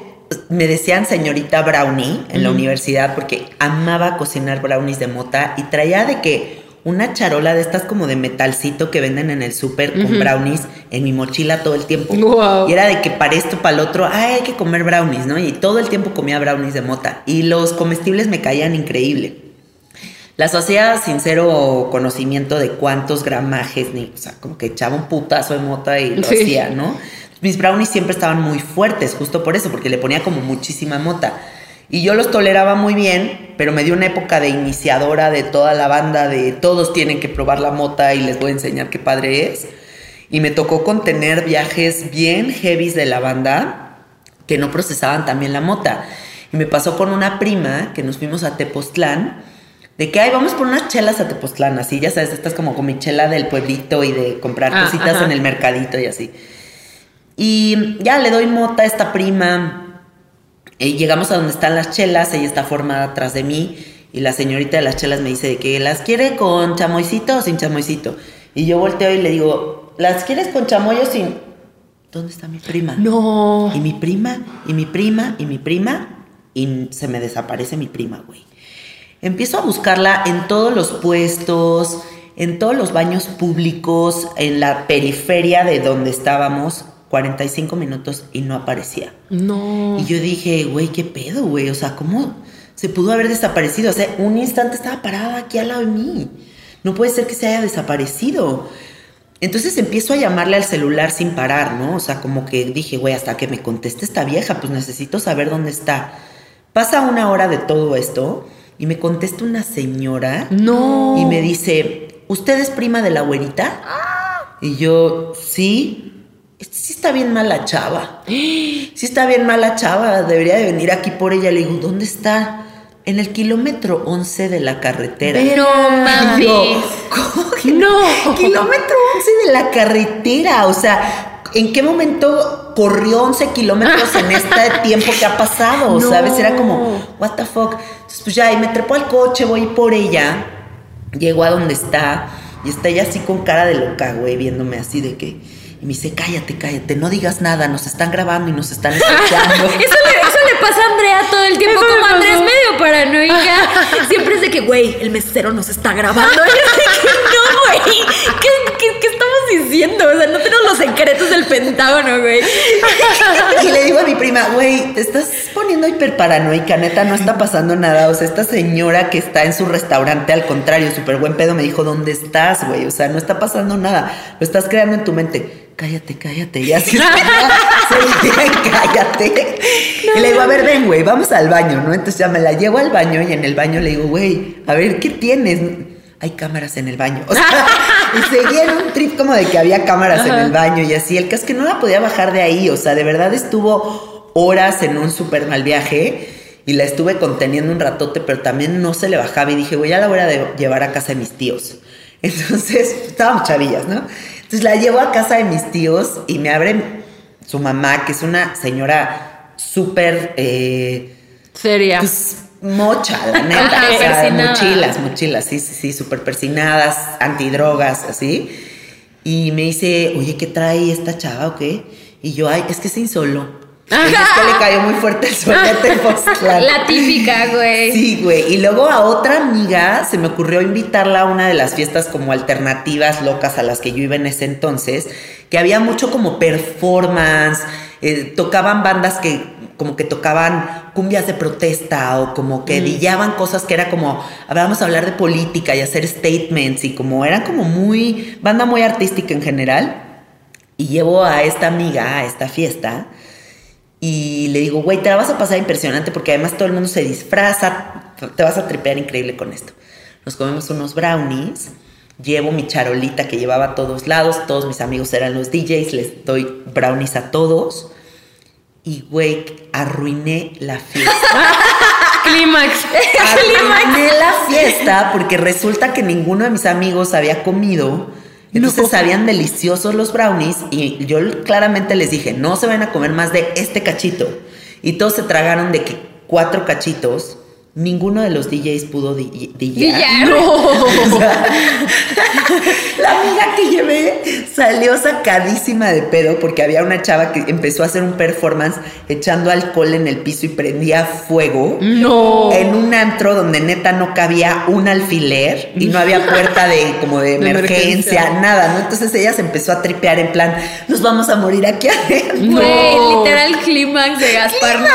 me decían señorita brownie en la universidad porque amaba cocinar brownies de mota y traía de que una charola de estas como de metalcito que venden en el súper con brownies en mi mochila todo el tiempo. Guau. Y era de que para esto, para el otro, ay, hay que comer brownies, ¿no? Y todo el tiempo comía brownies de mota. Y los comestibles me caían increíble. Las hacía sin cero conocimiento de cuántos gramajes, ni, o sea, como que echaba un putazo de mota y lo Sí. hacía, ¿no? Mis brownies siempre estaban muy fuertes, justo por eso, porque le ponía como muchísima mota. Y yo los toleraba muy bien, pero me dio una época de iniciadora de toda la banda, de todos tienen que probar la mota y les voy a enseñar qué padre es. Y me tocó contener viajes bien heavies de la banda que no procesaban también la mota. Y me pasó con una prima que nos fuimos a Tepoztlán, de que, ay, vamos por unas chelas a Tepoztlán, así, ya sabes, estás como con mi chela del pueblito y de comprar Ah, cositas ajá. en el mercadito y así. Y ya le doy mota a esta prima. Y llegamos a donde están las chelas, ella está formada atrás de mí. Y la señorita de las chelas me dice que las quiere con chamoycito o sin chamoycito. Y yo volteo y le digo, ¿las quieres con chamoy o sin? ¿Dónde está mi prima? No. Y mi prima, y mi prima, y mi prima, y se me desaparece mi prima, güey. Empiezo a buscarla en todos los puestos, en todos los baños públicos, en la periferia de donde estábamos, 45 minutos y no aparecía. No. Y yo dije, güey, ¿qué pedo, güey? O sea, ¿cómo se pudo haber desaparecido? O sea, un instante estaba parada aquí al lado de mí. No puede ser que se haya desaparecido. Entonces empiezo a llamarle al celular sin parar, ¿no? O sea, como que dije, güey, hasta que me conteste esta vieja, pues necesito saber dónde está. Pasa una hora de todo esto y me contesta una señora No. y me dice, ¿usted es prima de la güerita? Y yo, sí. Sí está bien mala chava. Sí está bien mala chava. Debería de venir aquí por ella. Le digo, ¿dónde está? En el kilómetro 11 de la carretera. Pero Y yo, mames. ¿cómo que No. Kilómetro 11 de la carretera. O sea, ¿en qué momento corrió 11 kilómetros en este tiempo que ha pasado? No. ¿Sabes? Era como, what the fuck. Entonces, pues ya, y me trepo al coche, voy por ella. Llego a donde está. Y está ella así con cara de loca, güey, viéndome así de que. Y me dice, cállate, cállate, no digas nada, nos están grabando y nos están escuchando. Eso le, eso le pasa a Andrea todo el tiempo, Eso me como Andrea es medio paranoica. Siempre es de que, güey, el mesero nos está grabando. Y es de que, no, güey. ¿Qué, qué, qué estamos diciendo? O sea, no tenemos los secretos del Pentágono, güey. Y le digo a mi prima, güey, te estás poniendo hiperparanoica, neta, no está pasando nada. O sea, esta señora que está en su restaurante, al contrario, súper buen pedo, me dijo, ¿dónde estás, güey? O sea, no está pasando nada. Lo estás creando en tu mente. Cállate, cállate. Y así se bien, cállate. y le digo, a ver, ven, güey, vamos al baño, ¿no? Entonces ya me la llevo al baño y en el baño le digo, güey, a ver, ¿qué tienes? Hay cámaras en el baño. O sea, y seguía en un trip como de que había cámaras en el baño y así. El caso es que no la podía bajar de ahí. O sea, de verdad estuvo horas en un súper mal viaje y la estuve conteniendo un ratote, pero también no se le bajaba. Y dije, güey, ya la voy a llevar a casa de mis tíos. Entonces, estábamos chavillas, ¿no? Entonces la llevo a casa de mis tíos y me abren su mamá, que es una señora súper. eh, Seria. pues mocha, la neta. O sea, mochilas, mochilas, sí, sí, sí, súper persinadas, antidrogas, así. Y me dice, oye, ¿qué trae esta chava o qué? Y yo, ay, es que se insoló. Es que le cayó muy fuerte el solete en Tepoztlán. La típica, güey. Sí, güey. Y luego a otra amiga se me ocurrió invitarla a una de las fiestas como alternativas locas a las que yo iba en ese entonces, que había mucho como performance, eh, tocaban bandas que como que tocaban cumbias de protesta o como que dillaban cosas que era como, "Ah, vamos a hablar de política y hacer statements y como eran como muy, banda muy artística en general. Y llevo a esta amiga a esta fiesta y le digo, güey, te la vas a pasar impresionante porque además todo el mundo se disfraza, te vas a tripear increíble con esto. Nos comemos unos brownies llevo mi charolita que llevaba a todos lados, todos mis amigos eran los DJs, les doy brownies a todos. Y, güey, arruiné la fiesta. Clímax. arruiné la fiesta porque resulta que ninguno de mis amigos había comido. Entonces sabían deliciosos los brownies y yo claramente les dije, no se van a comer más de este cachito. Y todos se tragaron de que cuatro cachitos Ninguno de los DJs pudo DJar. la amiga que llevé salió sacadísima de pedo porque había una chava que empezó a hacer un performance echando alcohol en el piso y prendía fuego. No. En un antro donde neta no cabía un alfiler y no había puerta de como de, emergencia, nada, ¿no? Entonces ella se empezó a tripear en plan, nos vamos a morir aquí adentro. Güey, literal clímax de Gaspar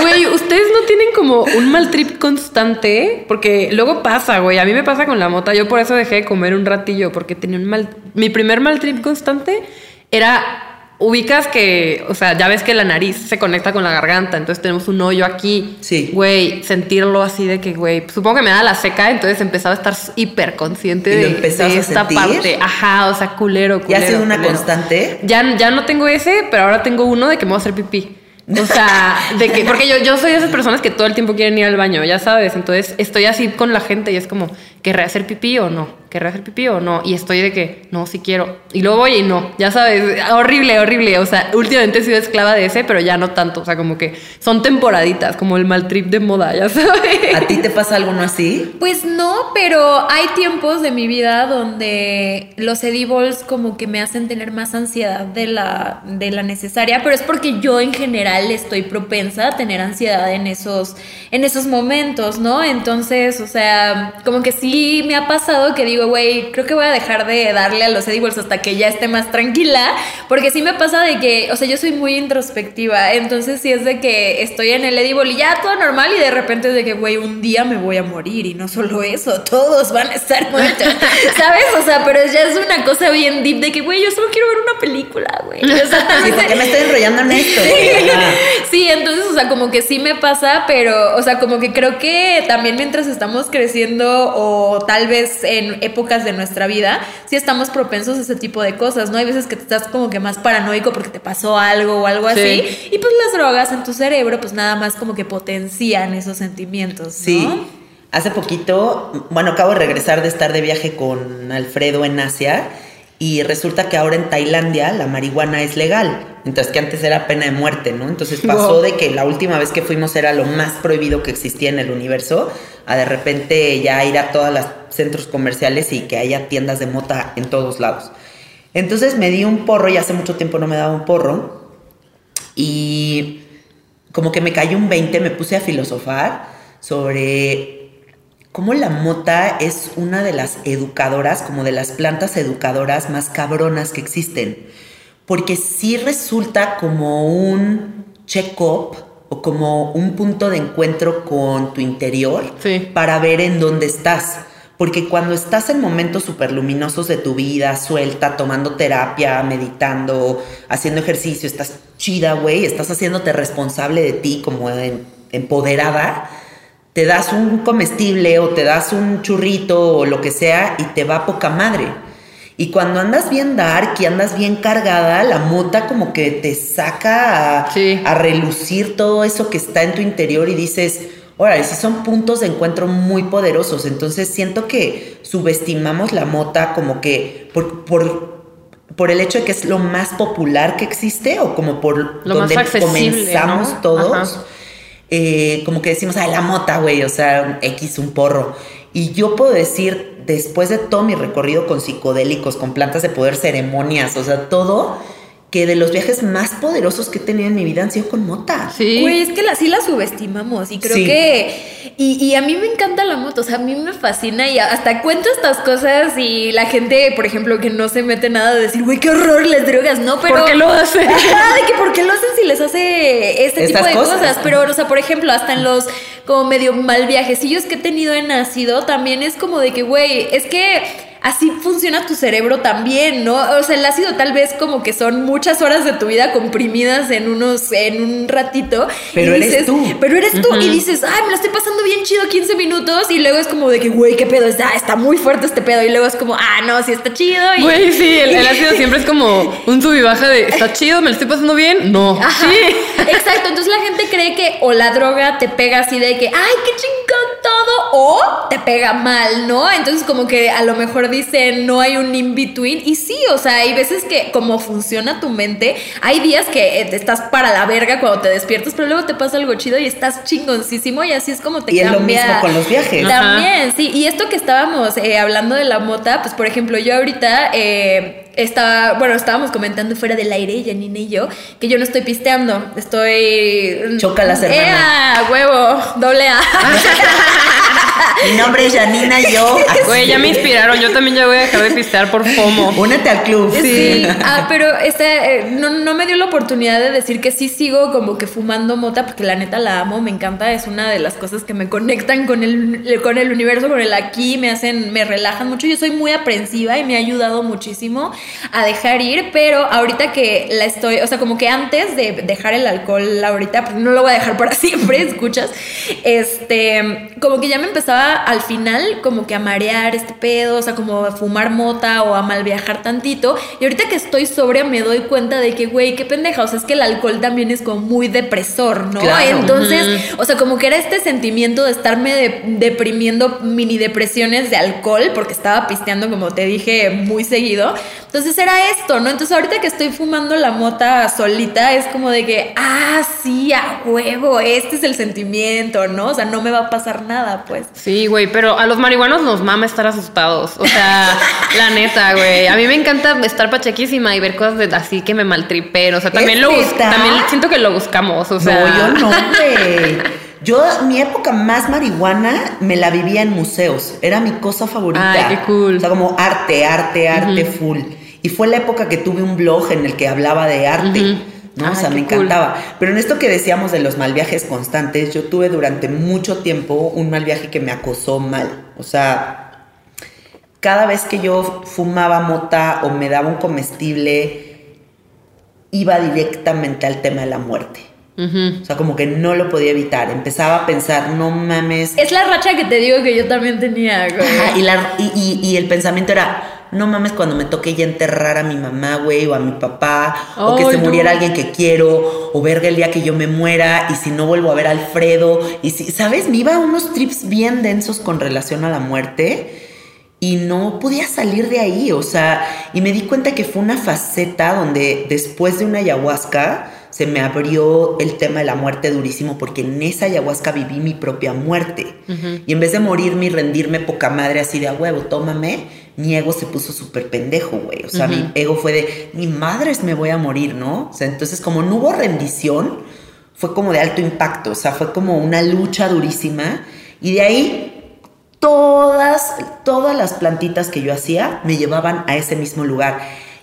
Güey, ustedes no tienen como un mal trip constante, porque luego pasa, güey. A mí me pasa con la mota. Yo por eso dejé de comer un ratillo, porque tenía un mal. Mi primer mal trip constante era. Ubicas que, o sea, ya ves que la nariz se conecta con la garganta, entonces tenemos un hoyo aquí. Sí. Güey, sentirlo así de que, güey, supongo que me da la seca, entonces empezaba a estar hiper consciente de, esta parte. Ajá, o sea, culero, culero. ¿Ya ha sido una constante? Ya, ya no tengo ese, pero ahora tengo uno de que me voy a hacer pipí. O sea, de que, porque yo, yo soy de esas personas que todo el tiempo quieren ir al baño, ya sabes. Entonces estoy así con la gente y es como, ¿querré hacer pipí o no? ¿Querré hacer pipí o no? Y estoy de que, no, si quiero. Y luego voy y no, ya sabes, horrible, horrible. O sea, últimamente he sido esclava de ese, pero ya no tanto. O sea, como que son temporaditas, como el mal trip de moda, ya sabes. ¿A ti te pasa alguno así? Pues no, pero hay tiempos de mi vida donde los edibles como que me hacen tener más ansiedad de la, de la necesaria, pero es porque yo en general estoy propensa a tener ansiedad en esos, en esos momentos, ¿no? Entonces, o sea, como que sí me ha pasado que digo, güey, creo que voy a dejar de darle a los edibles hasta que ya esté más tranquila, porque sí me pasa de que, o sea, yo soy muy introspectiva, entonces sí es de que estoy en el edible y ya todo normal y de repente es de que, güey, un día me voy a morir y no solo eso, todos van a estar muertos, ¿sabes? O sea, pero ya es una cosa bien deep de que, güey, yo solo quiero ver una película, güey. O sea, sí, porque me estoy enrollando en esto. Sí, entonces, o sea, como que sí me pasa, pero, o sea, como que creo que también mientras estamos creciendo o tal vez en épocas de nuestra vida, sí estamos propensos a ese tipo de cosas, ¿no? Hay veces que te estás como que más paranoico porque te pasó algo o algo así. Y pues las drogas en tu cerebro, pues nada más como que potencian esos sentimientos. ¿no? Sí. Hace poquito, bueno, acabo de regresar de estar de viaje con Alfredo en Asia y resulta que ahora en Tailandia la marihuana es legal, mientras que antes era pena de muerte, ¿no? Entonces pasó de que la última vez que fuimos era lo más prohibido que existía en el universo, a de repente ya ir a todos los centros comerciales y que haya tiendas de mota en todos lados. Entonces me di un porro y hace mucho tiempo no me daba un porro y como que me cayó un 20, me puse a filosofar sobre cómo la mota es una de las educadoras, como de las plantas educadoras más cabronas que existen. Porque sí resulta como un check-up o como un punto de encuentro con tu interior para ver en dónde estás. Porque cuando estás en momentos súper luminosos de tu vida, suelta, tomando terapia, meditando, haciendo ejercicio, estás chida, güey, estás haciéndote responsable de ti como empoderada, te das un comestible o te das un churrito o lo que sea y te va poca madre. Y cuando andas bien dark y andas bien cargada, la mota como que te saca a, relucir todo eso que está en tu interior y dices, órale, sí son puntos de encuentro muy poderosos. Entonces siento que subestimamos la mota como que por, por, el hecho de que es lo más popular que existe o como por lo donde comenzamos todos. Eh, como que decimos, ay, la mota, güey, o sea, X, un porro. Y yo puedo decir, después de todo mi recorrido con psicodélicos, con plantas de poder, ceremonias, o sea, todo, que de los viajes más poderosos que he tenido en mi vida han sido con mota. Sí. Güey, es que la, sí la subestimamos y creo que... Y, y, a mí me encanta la moto, o sea, a mí me fascina y hasta cuento estas cosas y la gente, por ejemplo, que no se mete nada de decir, güey, qué horror las drogas, ¿no? Pero... ¿Por qué lo hacen? Ajá, de que por qué lo hacen si les hace este tipo de cosas. Pero, o sea, por ejemplo, hasta en los como medio mal viajecillos que he tenido en ácido, también es como de que, güey, es que así funciona tu cerebro también, ¿no? O sea, el ácido tal vez como que son muchas horas de tu vida comprimidas en unos, en un ratito. Pero y eres tú. Pero eres tú y dices, ay, me lo estoy pasando bien chido 15 minutos y luego es como de que, güey, qué pedo, está, está muy fuerte este pedo y luego es como, ah, no, sí está chido. Y, Güey, sí, el, el ácido siempre es como un sub y baja de, ¿está chido? ¿Me lo estoy pasando bien? No. Ajá. Sí. Exacto, entonces la gente cree que o la droga te pega así de que, ay, qué chingón todo, o te pega mal, ¿no? Entonces como que a lo mejor dicen, no hay un in-between, y sí, o sea, hay veces que como funciona tu mente, hay días que eh, te estás para la verga cuando te despiertas, pero luego te pasa algo chido y estás chingoncísimo y así es como te Y es lo cambia. mismo con los viajes. Ajá. También, sí. Y esto que estábamos eh, hablando de la mota, pues por ejemplo, yo ahorita eh, estaba, bueno, estábamos comentando fuera del aire, Janine y yo, que yo no estoy pisteando, estoy... Chócalas, hermana. ¡Ea! huevo, doble A. Mi nombre es Janina y yo. Güey, ya me inspiraron. Yo también ya voy a dejar de pistear por FOMO. Únete al club. Sí, ah, pero este, eh, no, no me dio la oportunidad de decir que sí sigo como que fumando mota, porque la neta la amo, me encanta, es una de las cosas que me conectan con el, con el universo, con el aquí, me hacen, me relajan mucho. Yo soy muy aprensiva y me ha ayudado muchísimo a dejar ir, pero ahorita que la estoy, o sea, como que antes de dejar el alcohol ahorita, pues no lo voy a dejar para siempre, escuchas, este, como que ya me empezaba al final como que a marear este pedo, o sea, como a fumar mota o a mal viajar tantito. Y ahorita que estoy sobria me doy cuenta de que, güey, qué pendeja, o sea, es que el alcohol también es como muy depresor, ¿no? Claro. Entonces, o sea, como que era este sentimiento de estarme de- deprimiendo mini depresiones de alcohol, porque estaba pisteando, como te dije, muy seguido. Entonces era esto, ¿no? Entonces ahorita que estoy fumando la mota solita, es como de que, ah, sí, a huevo, este es el sentimiento, ¿no? O sea, no me va a pasar nada, pues. Sí, güey, pero a los marihuanos nos mama estar asustados. O sea, la neta, güey. A mí me encanta estar pachequísima y ver cosas de- así que me maltripen. O sea, también ¿Es lo también siento que lo buscamos. O sea, no, yo no, güey. Yo, mi época más marihuana me la vivía en museos. Era mi cosa favorita. Ay, qué cool. O sea, como arte, arte, arte full. Y fue la época que tuve un blog en el que hablaba de arte. ¿no? o sea, me cool. encantaba. Pero en esto que decíamos de los mal viajes constantes, yo tuve durante mucho tiempo un mal viaje que me acosó mal. O sea, cada vez que yo fumaba mota o me daba un comestible, iba directamente al tema de la muerte. O sea, como que no lo podía evitar. Empezaba a pensar, no mames. Es la racha que te digo que yo también tenía, güey. Ajá, y, la- y- y- y el pensamiento era, no mames cuando me toque ya enterrar a mi mamá, güey, o a mi papá, o que se no. muriera alguien que quiero, o verga el día que yo me muera, y si no vuelvo a ver a Alfredo, y si, ¿sabes? Me iba a unos trips bien densos con relación a la muerte. Y no podía salir de ahí, o sea, y me di cuenta que fue una faceta donde después de una ayahuasca se me abrió el tema de la muerte durísimo porque en esa ayahuasca viví mi propia muerte. Y en vez de morirme y rendirme poca madre así de a huevo, tómame, mi ego se puso súper pendejo, güey. O sea, mi ego fue de, ni madres me voy a morir, ¿no? O sea, entonces como no hubo rendición, fue como de alto impacto, o sea, fue como una lucha durísima. Y de ahí todas, todas las plantitas que yo hacía me llevaban a ese mismo lugar.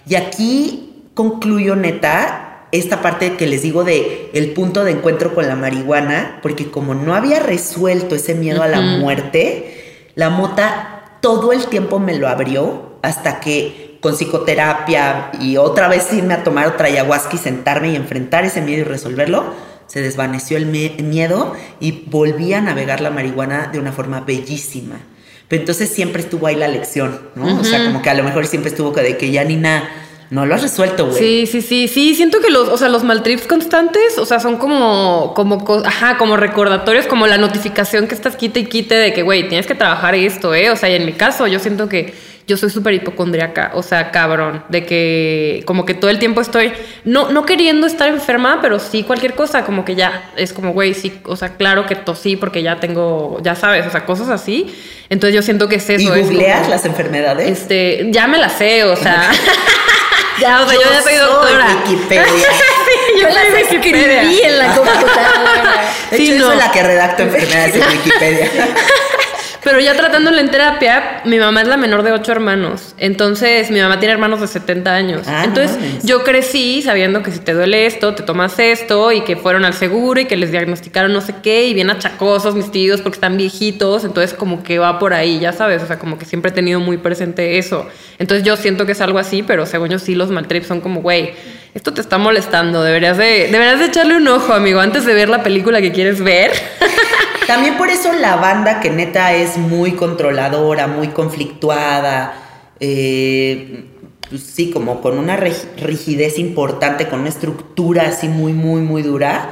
Y aquí concluyo neta esta parte que les digo de el punto de encuentro con la marihuana, porque como no había resuelto ese miedo a la muerte, la mota todo el tiempo me lo abrió hasta que con psicoterapia y otra vez irme a tomar otra ayahuasca y sentarme y enfrentar ese miedo y resolverlo, se desvaneció el miedo y volví a navegar la marihuana de una forma bellísima. Pero entonces siempre estuvo ahí la lección, ¿no? O sea, como que a lo mejor siempre estuvo que de que ya Nina, no lo has resuelto, güey. Sí, sí, sí, sí, siento que los, o sea, los maltrips constantes, o sea, son como, como, co- ajá, como recordatorios, como la notificación que estás quite y quite de que, güey, tienes que trabajar esto, ¿eh? O sea, y en mi caso, yo siento que yo soy súper hipocondriaca, o sea, cabrón, de que como que todo el tiempo estoy, no, no queriendo estar enferma, pero sí cualquier cosa, como que ya, es como, güey, sí, o sea, claro que tosí porque ya tengo, ya sabes, o sea, cosas así. Entonces yo siento que es eso. ¿Y es googleas como- las enfermedades? Este, ya me la sé, o sea. ya, o sea, yo, ya soy doctora. Wikipedia. Sí, Yo las Wikipedia. escribí en la computadora. De Sí, hecho, yo no. soy la que redacto enfermedades en Wikipedia. Pero ya tratándolo en terapia, mi mamá es la menor de ocho hermanos. Entonces, mi mamá tiene hermanos de 70 años. Ah, Entonces, yo crecí sabiendo que si te duele esto, te tomas esto, y que fueron al seguro y que les diagnosticaron no sé qué, y bien achacosos mis tíos porque están viejitos. Entonces, como que va por ahí, ya sabes. O sea, como que siempre he tenido muy presente eso. Entonces, yo siento que es algo así, pero según yo sí, los maltrips son como, güey, esto te está molestando. Deberías de, deberías de echarle un ojo, amigo, antes de ver la película que quieres ver. También por eso la banda que neta es muy controladora, muy conflictuada, eh, pues sí, como con una rigidez importante, con una estructura así muy, muy, muy dura,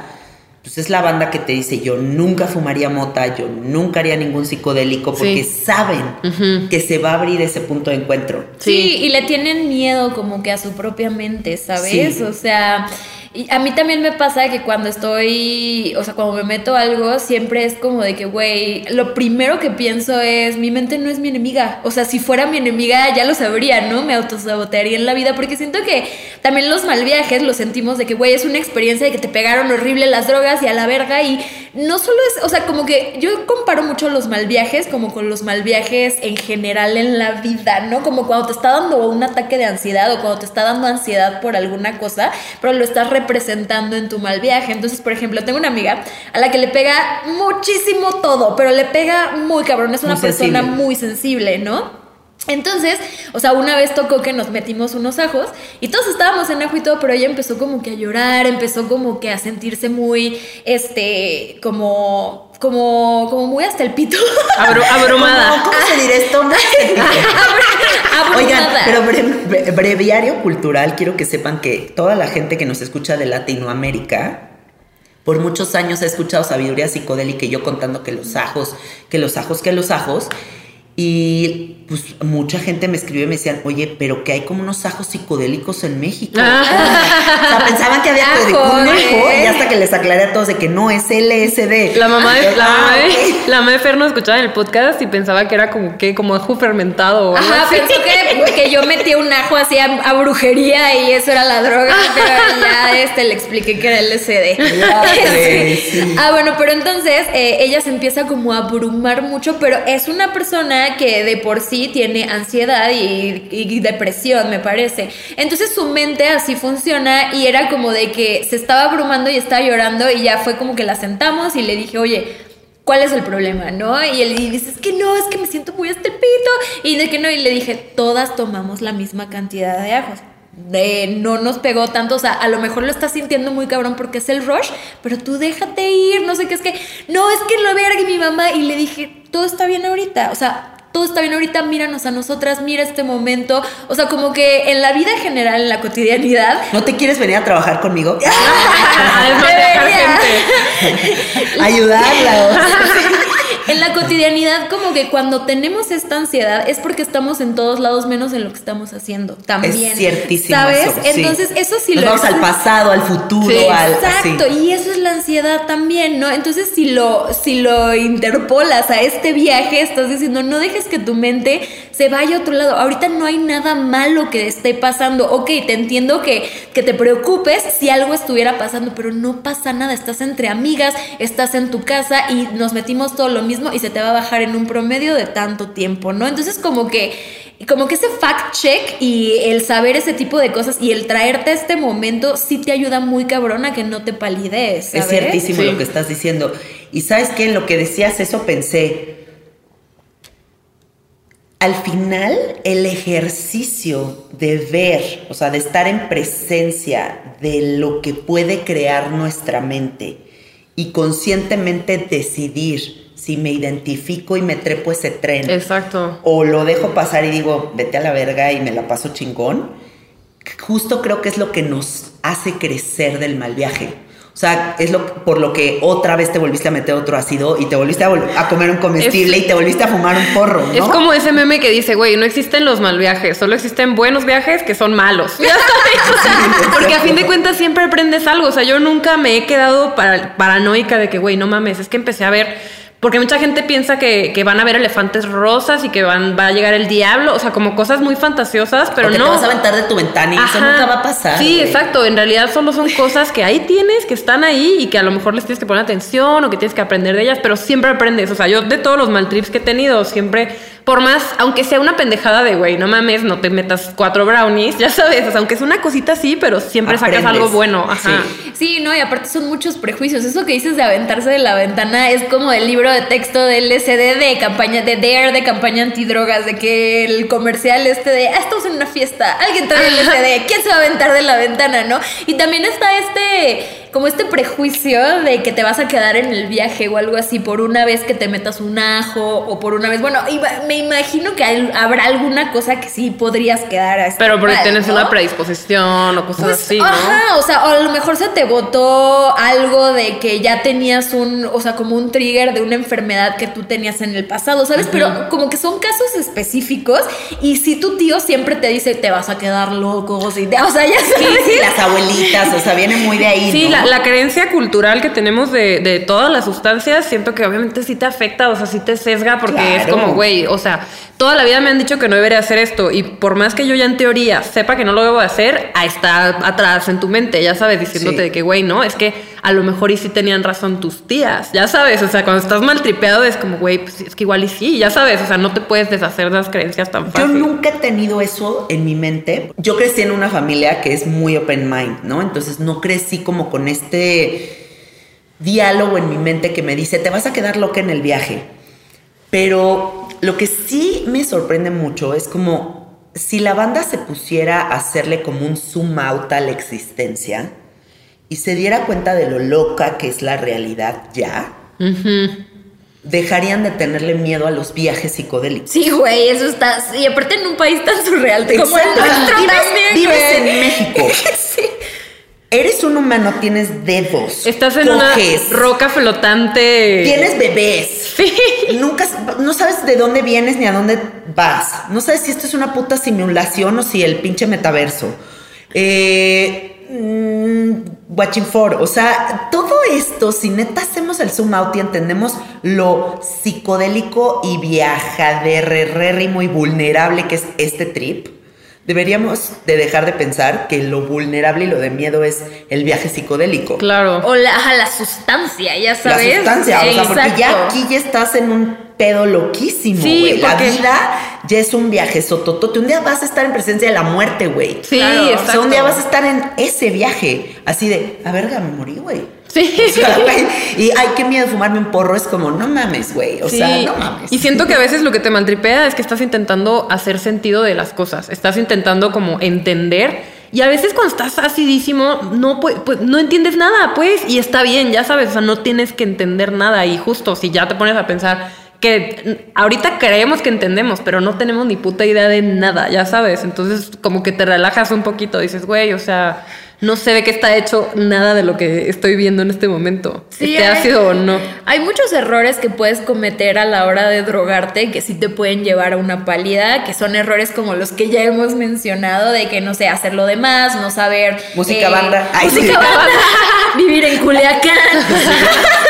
pues es la banda que te dice, yo nunca fumaría mota, yo nunca haría ningún psicodélico, porque Sí. saben que se va a abrir ese punto de encuentro. Sí. y le tienen miedo como que a su propia mente, ¿sabes? Sí. O sea, y a mí también me pasa que cuando estoy, o sea, cuando me meto a algo, siempre es como de que, güey, lo primero que pienso es, mi mente no es mi enemiga. O sea, si fuera mi enemiga ya lo sabría, ¿no? Me autosabotearía en la vida, porque siento que también los mal viajes los sentimos de que, güey, es una experiencia de que te pegaron horrible las drogas y a la verga, y no solo es, o sea, como que yo comparo mucho los mal viajes como con los mal viajes en general en la vida, ¿no? Como cuando te está dando un ataque de ansiedad o cuando te está dando ansiedad por alguna cosa, pero lo estás representando en tu mal viaje. Entonces, por ejemplo, tengo una amiga a la que le pega muchísimo todo, pero le pega muy cabrón, es una Muy persona sensible. muy sensible, ¿no? Entonces, o sea, una vez tocó que nos metimos unos ajos y todos estábamos en ajo y todo, pero ella empezó como que a llorar, empezó como que a sentirse muy, este, como, como, como muy hasta el pito. Abru- abrumada. ¿Cómo, cómo se dirá esto? Oigan, Abrumada. pero bre- bre- breviario cultural, quiero que sepan que toda la gente que nos escucha de Latinoamérica, por muchos años ha escuchado sabiduría psicodélica y yo contando que los ajos, que los ajos, que los ajos. Y pues mucha gente me escribió y me decían, oye, pero que hay como unos ajos psicodélicos en México. Ah. o sea, pensaban que había de conejo ¿eh? y hasta que les aclaré a todos de que no es LSD. La mamá de, la Ah, mamá de, ok. la mamá de Fer nos escuchaba en el podcast y pensaba que era como que, como ajo fermentado o algo Ajá, así. pensó que, que yo metí un ajo así a, a brujería y eso era la droga, pero ya este, le expliqué que era LSD. Sí. Ah, bueno, pero entonces eh, ella se empieza como a abrumar mucho, pero es una persona que de por sí tiene ansiedad y, depresión, me parece. Entonces su mente así funciona y era como de que se estaba abrumando y estaba llorando y ya fue como que la sentamos y le dije, oye, ¿cuál es el problema? ¿No? Y él dice, es que no, es que me siento muy hasta el pito. Y de que no, y le dije, todas tomamos la misma cantidad de ajos. De no nos pegó tanto, o sea, a lo mejor lo estás sintiendo muy cabrón porque es el rush, pero tú déjate ir, no sé qué, es que, no, es que lo verga mi mamá, y le dije, todo está bien ahorita, o sea, todo está bien ahorita, míranos a nosotras, mira este momento, o sea, como que en la vida en general, en la cotidianidad, ¿No te quieres venir a trabajar conmigo? Ayudarla. En la cotidianidad, como que cuando tenemos esta ansiedad es porque estamos en todos lados menos en lo que estamos haciendo. También. Es ciertísimo ¿Sabes? eso, sí. Entonces, eso sí Nos lo vamos al pasado, al futuro, Sí, al Exacto, así. y eso es la ansiedad también, ¿no? Entonces, si lo, si lo interpolas a este viaje, estás diciendo, no dejes que tu mente se vaya a otro lado. Ahorita no hay nada malo que esté pasando. Ok, te entiendo que, que te preocupes si algo estuviera pasando, pero no pasa nada. Estás entre amigas, estás en tu casa y nos metimos todo lo mismo y se te va a bajar en un promedio de tanto tiempo, ¿no? Entonces, como que como que ese fact check y el saber ese tipo de cosas y el traerte a este momento sí te ayuda muy cabrón a que no te palidees. Es ¿sabes? ciertísimo Sí. lo que estás diciendo. Y sabes qué, en lo que decías eso pensé. Al final, el ejercicio de ver, o sea, de estar en presencia de lo que puede crear nuestra mente y conscientemente decidir si me identifico y me trepo ese tren Exacto. o lo dejo pasar y digo, vete a la verga y me la paso chingón, justo creo que es lo que nos hace crecer del mal viaje. O sea, es lo por lo que otra vez te volviste a meter otro ácido y te volviste a, vol- a comer un comestible Es- y te volviste a fumar un porro, ¿no? Es como ese meme que dice, güey, no existen los mal viajes, solo existen buenos viajes que son malos. Ya sabes. Porque a fin de cuentas siempre aprendes algo. O sea, yo nunca me he quedado para- paranoica de que, güey, no mames, es que empecé a ver Porque mucha gente piensa que, que van a ver elefantes rosas y que van, va a llegar el diablo, o sea, como cosas muy fantasiosas, pero O que no. te vas a aventar de tu ventana y eso nunca va a pasar. Sí, güey. exacto. En realidad solo son cosas que ahí tienes, que están ahí y que a lo mejor les tienes que poner atención o que tienes que aprender de ellas, pero siempre aprendes. O sea, yo de todos los mal trips que he tenido, siempre, por más, aunque sea una pendejada de, güey, no mames, no te metas cuatro brownies, ya sabes, o sea, aunque es una cosita así, pero siempre sacas algo bueno. Ajá. Sí. Sí, no, y aparte son muchos prejuicios. Eso que dices de aventarse de la ventana es como el libro de texto del LSD de campaña, de DARE, de campaña antidrogas, de que el comercial este de, ah, estamos en una fiesta, alguien trae LSD, ¿quién se va a aventar de la ventana, no? Y también está este, como este prejuicio de que te vas a quedar en el viaje o algo así por una vez que te metas un ajo o por una vez, bueno, iba- me imagino que hay- habrá alguna cosa que sí podrías quedar así. Pero porque mal, tienes ¿no? una predisposición o cosas Pues, así, ¿no? ajá, o sea, o a lo mejor se te botó algo de que ya tenías un, o sea, como un trigger de una enfermedad que tú tenías en el pasado, ¿sabes? Pero como que son casos específicos y si tu tío siempre te dice te vas a quedar loco, o, si te- o sea, ya Sí, sabes. sí, las abuelitas, o sea, viene muy de ahí. Sí, ¿no? la, la creencia cultural que tenemos de, de todas las sustancias, siento que obviamente sí te afecta, o sea, sí te sesga, porque es como, güey, o sea, toda la vida me han dicho que no debería hacer esto, y por más que yo ya en teoría sepa que no lo debo hacer, está atrás en tu mente, ya sabes, diciéndote Sí. de que, güey, no, es que a lo mejor y sí tenían razón tus tías, ya sabes, o sea, cuando estás mal tripeado es como, güey, pues es que igual y sí, ya sabes, o sea, no te puedes deshacer de las creencias tan Yo fácil. nunca he tenido eso en mi mente. Yo crecí en una familia que es muy open mind, ¿no? Entonces no crecí como con este diálogo en mi mente que me dice, te vas a quedar loca en el viaje. Pero lo que sí me sorprende mucho es como si la banda se pusiera a hacerle como un zoom out a la existencia y se diera cuenta de lo loca que es la realidad ya, dejarían de tenerle miedo a los viajes psicodélicos. Sí, güey, eso está. Y aparte en un país tan surreal como el Exacto. nuestro Vives, también, vives güey. en México. Eres un humano, tienes dedos. Estás en coges, una roca flotante. Tienes bebés. Sí. Nunca, no sabes de dónde vienes ni a dónde vas. No sabes si esto es una puta simulación o si el pinche metaverso. Eh, mm, watching for. O sea, todo esto, si neta hacemos el zoom out y entendemos lo psicodélico y viajaderrérrimo y vulnerable que es este trip, deberíamos de dejar de pensar que lo vulnerable y lo de miedo es el viaje psicodélico. Claro. O la, ajá, la sustancia, ya La sabes. sustancia, o sea, porque ya Exacto. aquí ya estás en un pedo loquísimo, Sí, güey. La vida ya es un viaje sototote. Un día vas a estar en presencia de la muerte, güey. Sí, Claro. O sea, exacto. un día vas a estar en ese viaje, así de, a verga, me morí, güey. Sí. O sea, güey, y ay, qué miedo fumarme un porro. Es como, no mames, güey. O Sí. sea, no mames. Y siento que a veces lo que te maltripea es que estás intentando hacer sentido de las cosas. Estás intentando como entender. Y a veces cuando estás acidísimo, no, pu- pues, no entiendes nada, pues. Y está bien, ya sabes. O sea, no tienes que entender nada. Y justo si ya te pones a pensar que ahorita creemos que entendemos, pero no tenemos ni puta idea de nada, ya sabes. Entonces, como que te relajas un poquito. Dices, güey, o sea, no sé de qué está hecho nada de lo que estoy viendo en este momento. Sí, esté hay- ácido o no. Hay muchos errores que puedes cometer a la hora de drogarte que sí te pueden llevar a una pálida, que son errores como los que ya hemos mencionado, de que no sé, hacerlo de más, no saber. Música banda. Ay, música sí. banda. Vivir en Culiacán.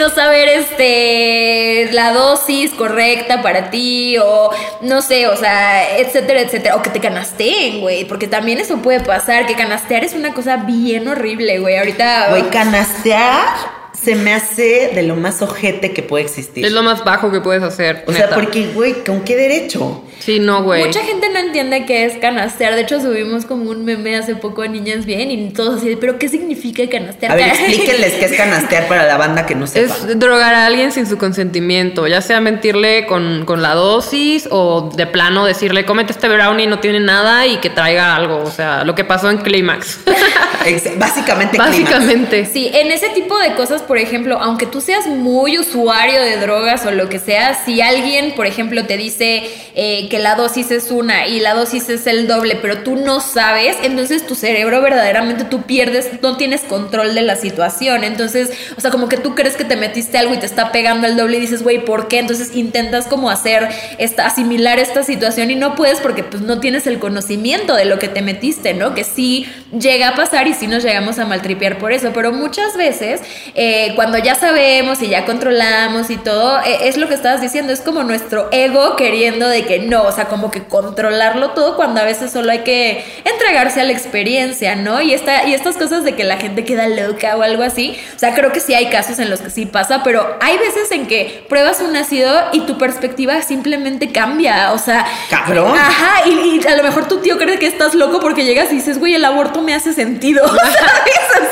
No saber este la dosis correcta para ti o no sé, o sea, etcétera, etcétera, o que te canasteen, güey, porque también eso puede pasar, que canastear es una cosa bien horrible, güey. Ahorita Güey, canastear se me hace de lo más ojete que puede existir. Es lo más bajo que puedes hacer. o sea, porque, güey, ¿con qué derecho? Sí, no, güey. Mucha gente no entiende qué es canastear. De hecho, subimos como un meme hace poco a Niñas Bien y todos así, ¿pero qué significa canastear? A ver, explíquenles qué es canastear para la banda que no sepa. Es drogar a alguien sin su consentimiento, ya sea mentirle con, con la dosis o de plano decirle, cómete este brownie, no tiene nada y que traiga algo. O sea, lo que pasó en Clímax. Ex- Básicamente. Básicamente. Sí, en ese tipo de cosas, por ejemplo, aunque tú seas muy usuario de drogas o lo que sea, si alguien, por ejemplo, te dice, eh, que la dosis es una y la dosis es el doble, pero tú no sabes, entonces tu cerebro verdaderamente tú pierdes, no tienes control de la situación. Entonces, o sea, como que tú crees que te metiste algo y te está pegando el doble y dices, güey, ¿por qué? Entonces intentas como hacer, esta, asimilar esta situación y no puedes porque pues no tienes el conocimiento de lo que te metiste, ¿no? Que sí llega a pasar y sí nos llegamos a maltripear por eso, pero muchas veces eh, cuando ya sabemos y ya controlamos y todo, eh, es lo que estabas diciendo, es como nuestro ego queriendo de que no, o sea, como que controlarlo todo cuando a veces solo hay que entregarse a la experiencia, ¿no? Y, esta, y estas cosas de que la gente queda loca o algo así, o sea, creo que sí hay casos en los que sí pasa, pero hay veces en que pruebas un ácido y tu perspectiva simplemente cambia, o sea... Cabrón. Ajá, y, a lo mejor tu tío cree que estás loco porque llegas y dices, güey, el aborto me hace sentido.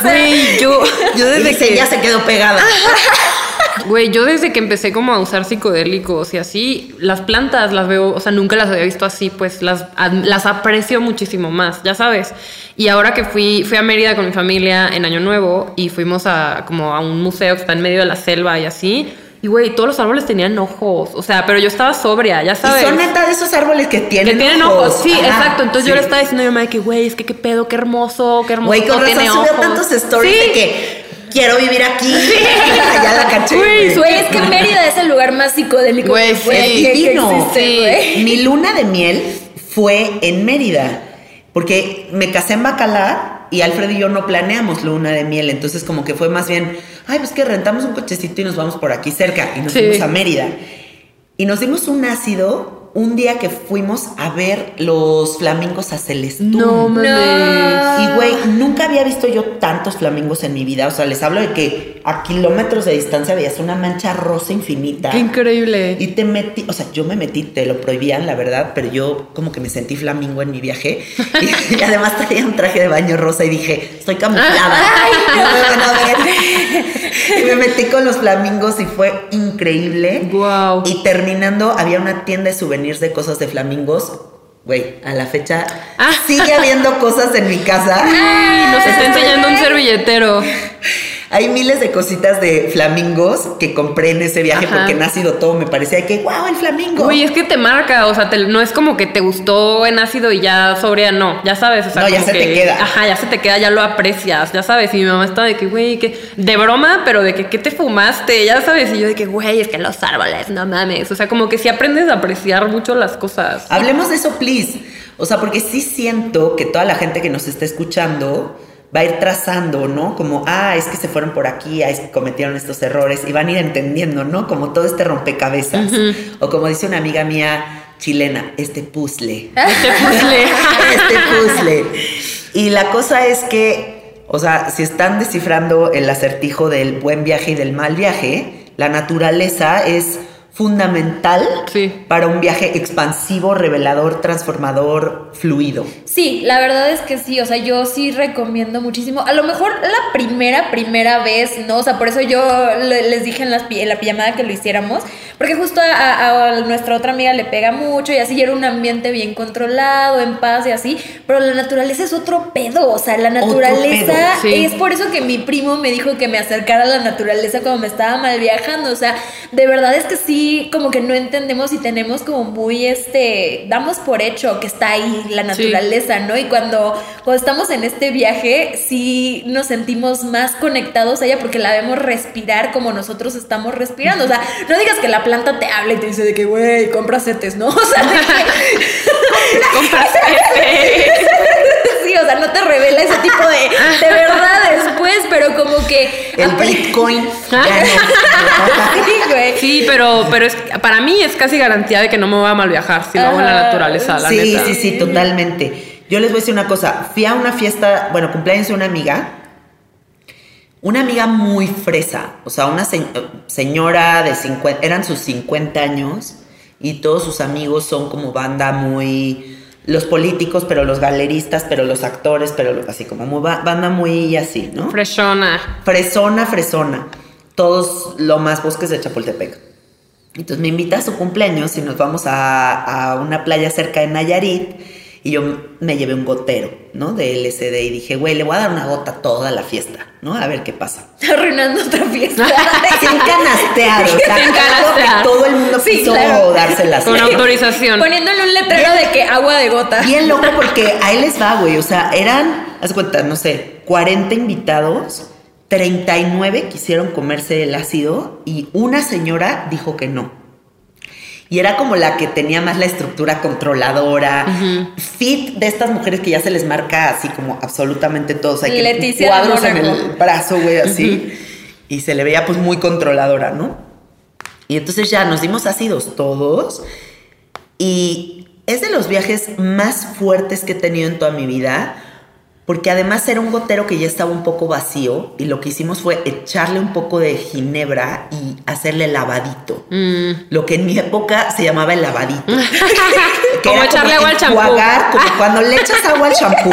Güey, yo, yo desde que... ya se quedó pegada. Güey, yo desde que empecé como a usar psicodélicos y así, las plantas las veo, o sea, nunca las había visto así, pues las, las aprecio muchísimo más, ya sabes. Y ahora que fui, fui a Mérida con mi familia en Año Nuevo y fuimos a como a un museo que está en medio de la selva y así. Y güey, todos los árboles tenían ojos. O sea, pero yo estaba sobria, ya sabes. Y son neta de esos árboles que tienen, que tienen ojos. Sí, exacto. Entonces yo le estaba diciendo a mi mamá que, güey, es que qué pedo, qué hermoso, qué hermoso. Güey, con razón subió tantos stories de que quiero vivir aquí. ya la caché. Güey, es que Mérida es el lugar más psicodélico güey, que, Mi luna de miel fue en Mérida. Porque me casé en Bacalar y Alfred y yo no planeamos luna de miel. Entonces, como que fue más bien, ay, pues que rentamos un cochecito y nos vamos por aquí cerca. Y nos fuimos a Mérida. Y nos dimos un ácido un día que fuimos a ver los flamingos a Celestún. No mames. Y güey, nunca había visto yo tantos flamingos en mi vida. O sea, les hablo de que a kilómetros de distancia veías una mancha rosa infinita. Qué increíble. Y te metí, o sea, yo me metí, te lo prohibían, la verdad, pero yo como que me sentí flamingo en mi viaje. y, además traía un traje de baño rosa y dije, estoy camuflada. y me metí con los flamingos y fue increíble. Wow. Y terminando, había una tienda de souvenirs de cosas de flamingos. Güey, a la fecha ah. sigue habiendo cosas en mi casa. nos está enseñando un servilletero. Hay miles de cositas de flamingos que compré en ese viaje porque en ácido todo me parecía que, wow, el flamingo. Uy, es que te marca, o sea, no es como que te gustó en ácido y ya sobria, no, ya sabes. O sea, no, ya se te queda. Ajá, ya se te queda, ya lo aprecias, ya sabes. Y mi mamá está de que, güey, que de broma, pero de que, ¿qué te fumaste? Ya sabes. Y yo de que, güey, es que los árboles, no mames. O sea, como que sí aprendes a apreciar mucho las cosas. Hablemos de eso, please. O sea, porque sí siento que toda la gente que nos está escuchando va a ir trazando, ¿no? Como, ah, es que se fueron por aquí, ah, es que cometieron estos errores y van a ir entendiendo, ¿no? Como todo este rompecabezas. O como dice una amiga mía chilena, este puzzle. Este puzzle. este puzzle. Y la cosa es que, o sea, si están descifrando el acertijo del buen viaje y del mal viaje, la naturaleza es fundamental para un viaje expansivo, revelador, transformador, fluido. Sí, la verdad es que sí, o sea, yo sí recomiendo muchísimo. A lo mejor la primera, primera vez, ¿no? O sea, por eso yo les dije en, en la pijamada que lo hiciéramos, porque justo a, nuestra otra amiga le pega mucho y así era un ambiente bien controlado, en paz y así, pero la naturaleza es otro pedo, o sea, la naturaleza es por eso que mi primo me dijo que me acercara a la naturaleza cuando me estaba mal viajando, o sea, de verdad es que sí como que no entendemos y tenemos como muy, este, damos por hecho que está ahí la naturaleza, ¿no? Y cuando, cuando estamos en este viaje, sí nos sentimos más conectados a ella porque la vemos respirar como nosotros estamos respirando. O sea, no digas que la planta te habla y te dice de que, güey, compra setes, ¿no? O sea, de que... revela ese tipo de, de verdad después, pero como que... El Bitcoin. sí, pero pero es, para mí es casi garantía de que no me voy a mal viajar si lo hago en la naturaleza, la sí, Sí, sí, totalmente. Yo les voy a decir una cosa. Fui a una fiesta, bueno, cumpleaños de una amiga. Una amiga muy fresa. O sea, una señora de 50, eran sus 50 años y todos sus amigos son como banda muy los políticos, pero los galeristas, pero los actores, pero así como banda muy así, ¿no? Fresona. Fresona, fresona. Todos lo más bosques de Chapultepec. Entonces me invita a su cumpleaños y nos vamos a, una playa cerca de Nayarit. Y yo me llevé un gotero, ¿no? De LSD y dije, güey, le voy a dar una gota a toda la fiesta, ¿no? A ver qué pasa. Arruinando otra fiesta. Sin canastear, o sea, Sin canastear. que todo el mundo Sí, quiso claro. dárselas. Con autorización. Poniéndole un letrero de que agua de gota. Bien loco porque ahí les va, güey. O sea, eran, haz cuenta, no sé, 40 invitados, 39 quisieron comerse el ácido y una señora dijo que no. Y era como la que tenía más la estructura controladora, fit de estas mujeres que ya se les marca así como absolutamente todo. O sea, que Leticia cuadros en el brazo, güey, así. Y se le veía pues muy controladora, ¿no? Y entonces ya nos dimos ácidos todos. Y es de los viajes más fuertes que he tenido en toda mi vida, porque además era un gotero que ya estaba un poco vacío y lo que hicimos fue echarle un poco de ginebra y hacerle lavadito. Mm. Lo que en mi época se llamaba el lavadito. Que Como echarle agua al champú. como cuando le echas agua al champú,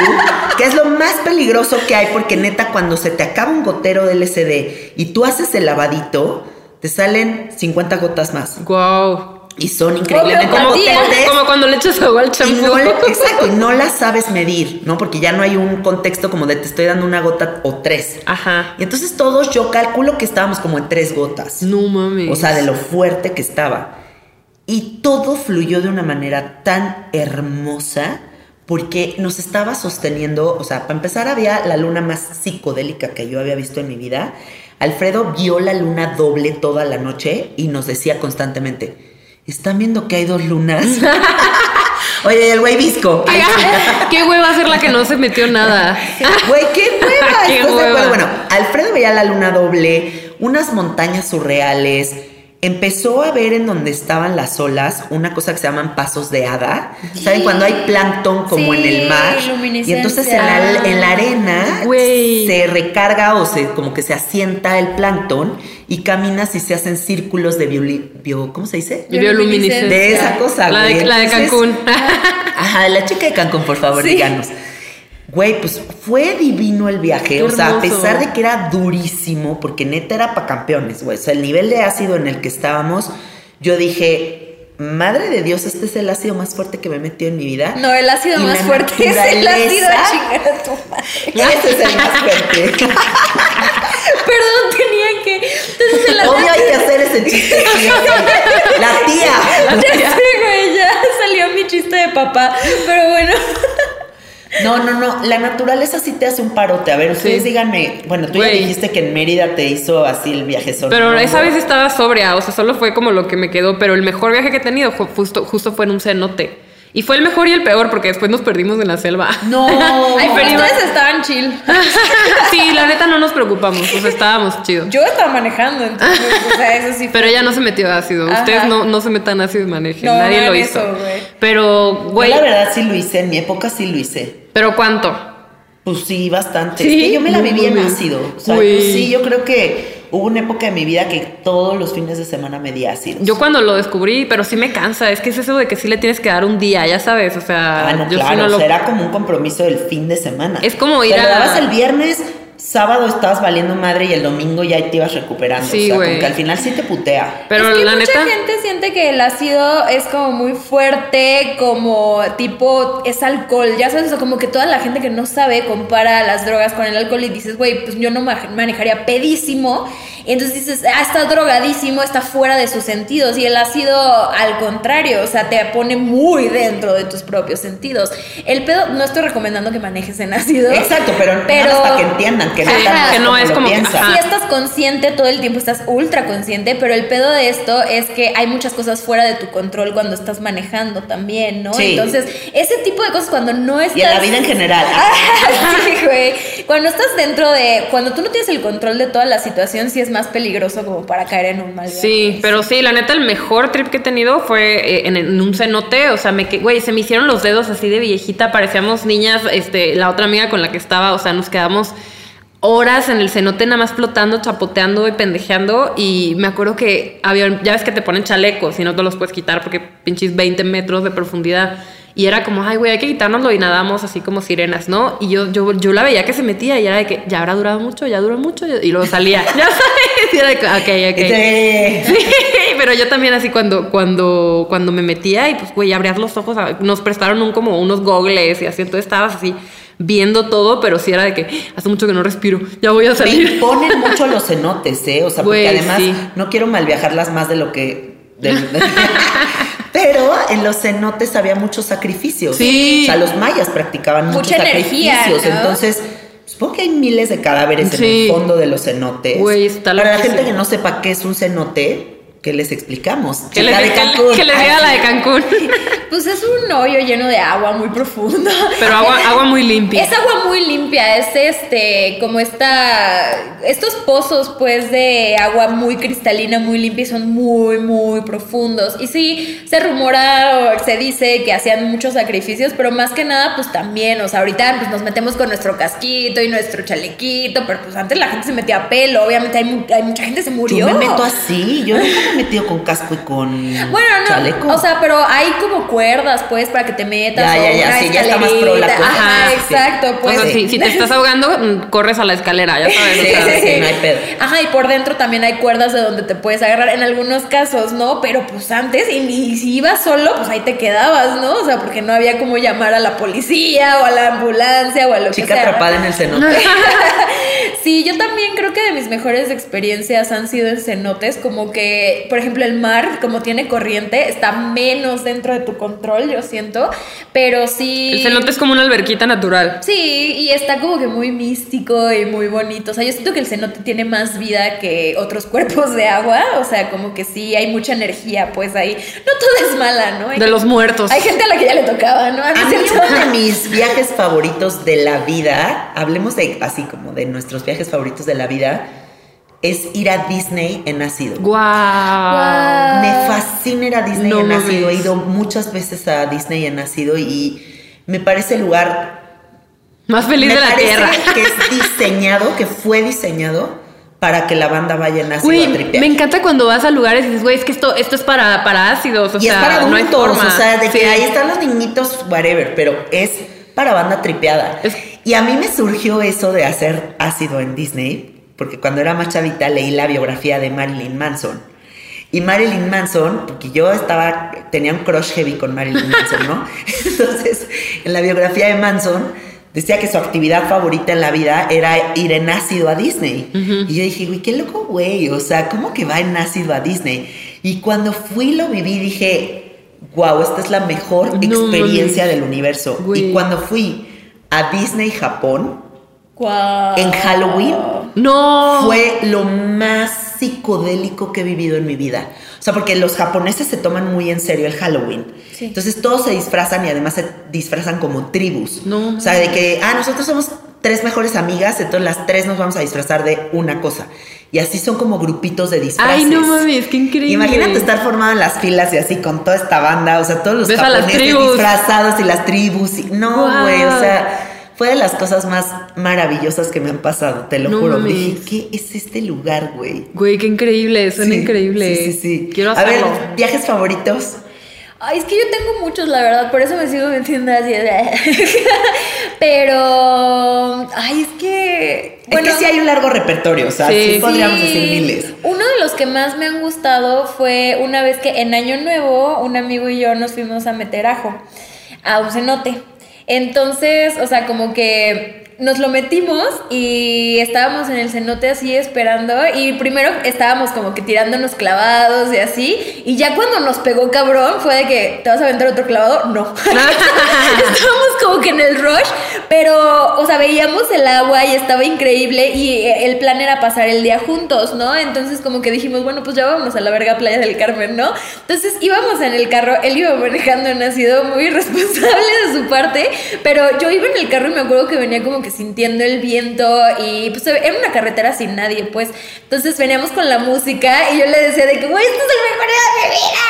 que es lo más peligroso que hay, porque neta, cuando se te acaba un gotero de LCD y tú haces el lavadito, te salen 50 gotas más. Wow. Y son increíblemente Como, Como cuando le echas agua al champú. no, exacto, y no las sabes medir, ¿no? Porque ya no hay un contexto como de te estoy dando una gota o tres. Ajá. Y entonces todos, yo calculo que estábamos como en tres gotas. No mames. O sea, de lo fuerte que estaba. Y todo fluyó de una manera tan hermosa porque nos estaba sosteniendo, o sea, para empezar había la luna más psicodélica que yo había visto en mi vida. Alfredo vio la luna doble toda la noche y nos decía constantemente, ¿están viendo que hay dos lunas? Oye, el güey visco. ¿Qué, qué hueva ser la que no se metió nada. Güey, qué hueva. Qué hueva. Bueno, Alfredo veía la luna doble, unas montañas surreales. Empezó a ver en donde estaban las olas una cosa que se llaman pasos de hada. ¿Saben? Cuando hay plancton como Sí, en el mar. Y entonces en la, en la arena se recarga o se como que se asienta el plancton y caminas y se hacen círculos de violi- bio, ¿cómo se dice? Bioluminiscencia. De esa cosa, La de, güey. la de Entonces, Cancún. Ajá, la chica de Cancún, por favor, Sí. díganos. Güey, pues fue divino el viaje. Qué o sea, a pesar de que era durísimo, porque neta era para campeones, güey. O sea, el nivel de ácido en el que estábamos, yo dije, madre de Dios, este es el ácido más fuerte que me he metido en mi vida. No, el ácido Y más fuerte es el ácido a tu madre. Ese es el más fuerte. Perdón, tenía que. Entonces el Obvio hay que hacer ese chiste. La tía. Ya sé, güey, ya salió mi chiste de papá. Pero bueno. No, no, no. La naturaleza sí te hace un parote. A ver, ustedes Sí. díganme. Bueno, tú ya dijiste que en Mérida te hizo así el viaje solo. Pero ¿no? esa vez estaba sobria, o sea, solo fue como lo que me quedó. Pero el mejor viaje que he tenido fue justo, justo fue en un cenote. Y fue el mejor y el peor porque después nos perdimos en la selva. No. Ay, pero ustedes estaban chill. sí, la neta no nos preocupamos, o sea, estábamos chidos. Yo estaba manejando, entonces, o sea, eso sí. Pero ella no se metió ácido. Ajá. Ustedes no, no se metan ácido y manejen. No, Nadie no lo hizo. eso. Pero, Yo güey. la verdad sí lo hice. En mi época sí lo hice. ¿Pero cuánto? Pues sí, bastante. ¿Sí? Es que yo me la No viví en mames. ácido. O sea, pues sí, yo creo que hubo una época de mi vida que todos los fines de semana me di ácido. Yo cuando lo descubrí, pero sí me cansa. Es que es eso de que sí le tienes que dar un día, ya sabes. O sea, Ah, no, yo sí claro, no o lo. sea, era como un compromiso del fin de semana. Es como ir Te lo a- dabas el viernes, sábado estabas valiendo madre y el domingo ya te ibas recuperando. Sí, o sea, como que al final sí te putea. Pero es que la mucha neta. gente siente que el ácido es como muy fuerte, como tipo es alcohol, ya sabes, o sea, como que toda la gente que no sabe compara las drogas con el alcohol y dices, güey, pues yo no ma- manejaría pedísimo. Y entonces dices, ah, está drogadísimo, está fuera de sus sentidos. Y el ácido, al contrario, o sea, te pone muy dentro de tus propios sentidos. El pedo, no estoy recomendando que manejes en ácido. Exacto, pero, Pero- nada más para que entiendan que, Ajá, neta que no es como ajá. Sí estás consciente todo el tiempo, estás ultra consciente, pero el pedo de esto es que hay muchas cosas fuera de tu control cuando estás manejando también, ¿no? Sí. Entonces, ese tipo de cosas cuando no estás... Y en la vida en general. sí, güey. Cuando estás dentro de... Cuando tú no tienes el control de toda la situación, sí es más peligroso como para caer en un mal viaje. Sí, pero sí, la neta, el mejor trip que he tenido fue eh, en, en un cenote. O sea, me, güey, se me hicieron los dedos así de viejita. Parecíamos niñas. Este, la otra amiga con la que estaba, o sea, nos quedamos horas en el cenote nada más flotando, chapoteando y pendejeando. Y me acuerdo que había, ya ves que te ponen chalecos y no te los puedes quitar porque pinches 20 metros de profundidad. Y era como, ay, güey, hay que quitárnoslo y nadamos así como sirenas, ¿no? Y yo, yo, yo la veía que se metía y era de que ya habrá durado mucho, ya duró mucho. Y luego salía, ya sabes. Era de- ok, ok. Este, Sí, pero yo también así cuando, cuando, cuando me metía y pues, güey, abrías los ojos, nos prestaron un, como unos gogles y así, entonces estabas así viendo todo, pero sí era de que hace mucho que no respiro, ya voy a Me salir. imponen mucho los cenotes, ¿eh? O sea, porque además sí. no quiero malviajarlas más de lo que. Del- Pero en los cenotes había muchos sacrificios. Sí. O sea, los mayas practicaban muchos Mucha energía, sacrificios. ¿no? Entonces, supongo que hay miles de cadáveres en el fondo de los cenotes. Güey, está Para la gente que no sepa qué es un cenote, ¿qué les explicamos? Que les, Cancún. que les diga la de Cancún. Pues es un hoyo lleno de agua muy profundo. Pero agua, agua muy limpia. Es agua muy limpia, es este, como esta, estos pozos pues de agua muy cristalina, muy limpia y son muy, muy profundos. Y sí, se rumora o se dice que hacían muchos sacrificios, pero más que nada pues también, o sea, ahorita pues nos metemos con nuestro casquito y nuestro chalequito, pero pues antes la gente se metía a pelo, obviamente hay, hay mucha gente se Yo murió. me meto así, yo nunca me he metido con casco y con Bueno, no, chaleco. o sea, pero hay como cuerdas, pues, para que te metas. Ya, o ya, ya, sí, ya está más pro la cosa. Ajá, Sí. exacto, O pues. sea, si, si te estás ahogando, mm, corres a la escalera, ya sabes. o Sí, sea, sí, no hay pedo. Ajá, y por dentro también hay cuerdas de donde te puedes agarrar en algunos casos, ¿no? Pero pues antes, y, y si ibas solo, pues ahí te quedabas, ¿no? O sea, porque no había como llamar a la policía o a la ambulancia o a lo que Chica sea. atrapada en el cenote. Sí, yo también creo que de mis mejores experiencias han sido en cenotes, como que, por ejemplo, el mar, como tiene corriente, está menos dentro de tu control, yo siento, pero sí... El cenote es como una alberquita natural. Sí, y está como que muy místico y muy bonito. O sea, yo siento que el cenote tiene más vida que otros cuerpos de agua. O sea, como que sí, hay mucha energía, pues ahí. No todo es mala, ¿no? Hay De los muertos. Hay gente a la que ya le tocaba, ¿no? ¿No es A mí uno de mis viajes favoritos de la vida, hablemos de así como de nuestros viajes favoritos de la vida, es ir a Disney en ácido. Guau. Me fascina ir a Disney No en ácido. He ido muchas veces a Disney en ácido y me parece el lugar Más feliz me de la tierra. que es diseñado, que fue diseñado para que la banda vaya en ácido Güey, a tripear. me encanta cuando vas a lugares y dices, güey, es que esto, esto es para, para ácidos. O y sea, es para no hay adultos, forma. o sea, de que Sí. ahí están los niñitos, whatever, pero es para banda tripeada. Es- Y a mí me surgió eso de hacer ácido en Disney, porque cuando era más chavita leí la biografía de Marilyn Manson. Y Marilyn Manson, porque yo estaba, tenía un crush heavy con Marilyn Manson, ¿no? Entonces, en la biografía de Manson decía que su actividad favorita en la vida era ir en ácido a Disney. Y yo dije, güey, qué loco, güey. O sea, ¿cómo que va en ácido a Disney? Y cuando fui lo viví, dije, wow, esta es la mejor No experiencia mames. del universo. Güey. Y cuando fui a Disney Japón, Guau. en Halloween, No. fue lo más psicodélico que he vivido en mi vida. O sea, porque los japoneses se toman muy en serio el Halloween. Sí. Entonces todos se disfrazan y además se disfrazan como tribus. No. O sea, de que, ah, nosotros somos tres mejores amigas, entonces las tres nos vamos a disfrazar de una cosa. Y así son como grupitos de disfraces. Ay, no mames, qué increíble. Imagínate estar formado en las filas y así con toda esta banda, o sea, todos los japoneses disfrazados y las tribus. y- no, güey, o sea, fue de las cosas más maravillosas que me han pasado, te lo No juro. mames. Dije, ¿qué es este lugar, güey? Güey, qué increíble, suena Sí, increíble. Sí, sí, sí. Quiero A hacerlo. ver, viajes favoritos. Ay, es que yo tengo muchos, la verdad, por eso me sigo metiendo así. Pero. Ay, es que. es que sí hay un largo repertorio, o sea, Sí. sí, podríamos Sí. decir miles. Uno de los que más me han gustado fue una vez que en Año Nuevo un amigo y yo nos fuimos a meter ajo a un cenote. Entonces, o sea, como que nos lo metimos y estábamos en el cenote así esperando y primero estábamos como que tirándonos clavados y así y ya cuando nos pegó cabrón fue de que te vas a aventar otro clavado, no. estábamos como que en el rush, pero o sea, veíamos el agua y estaba increíble y el plan era pasar el día juntos, ¿no? Entonces como que dijimos, bueno, pues ya vámonos a la verga Playa del Carmen, ¿no? Entonces íbamos en el carro, él iba manejando en sido muy irresponsable de su parte, pero yo iba en el carro y me acuerdo que venía como que sintiendo el viento y pues era una carretera sin nadie, pues. Entonces veníamos con la música y yo le decía de que, güey, esto es el mejor día de mi vida.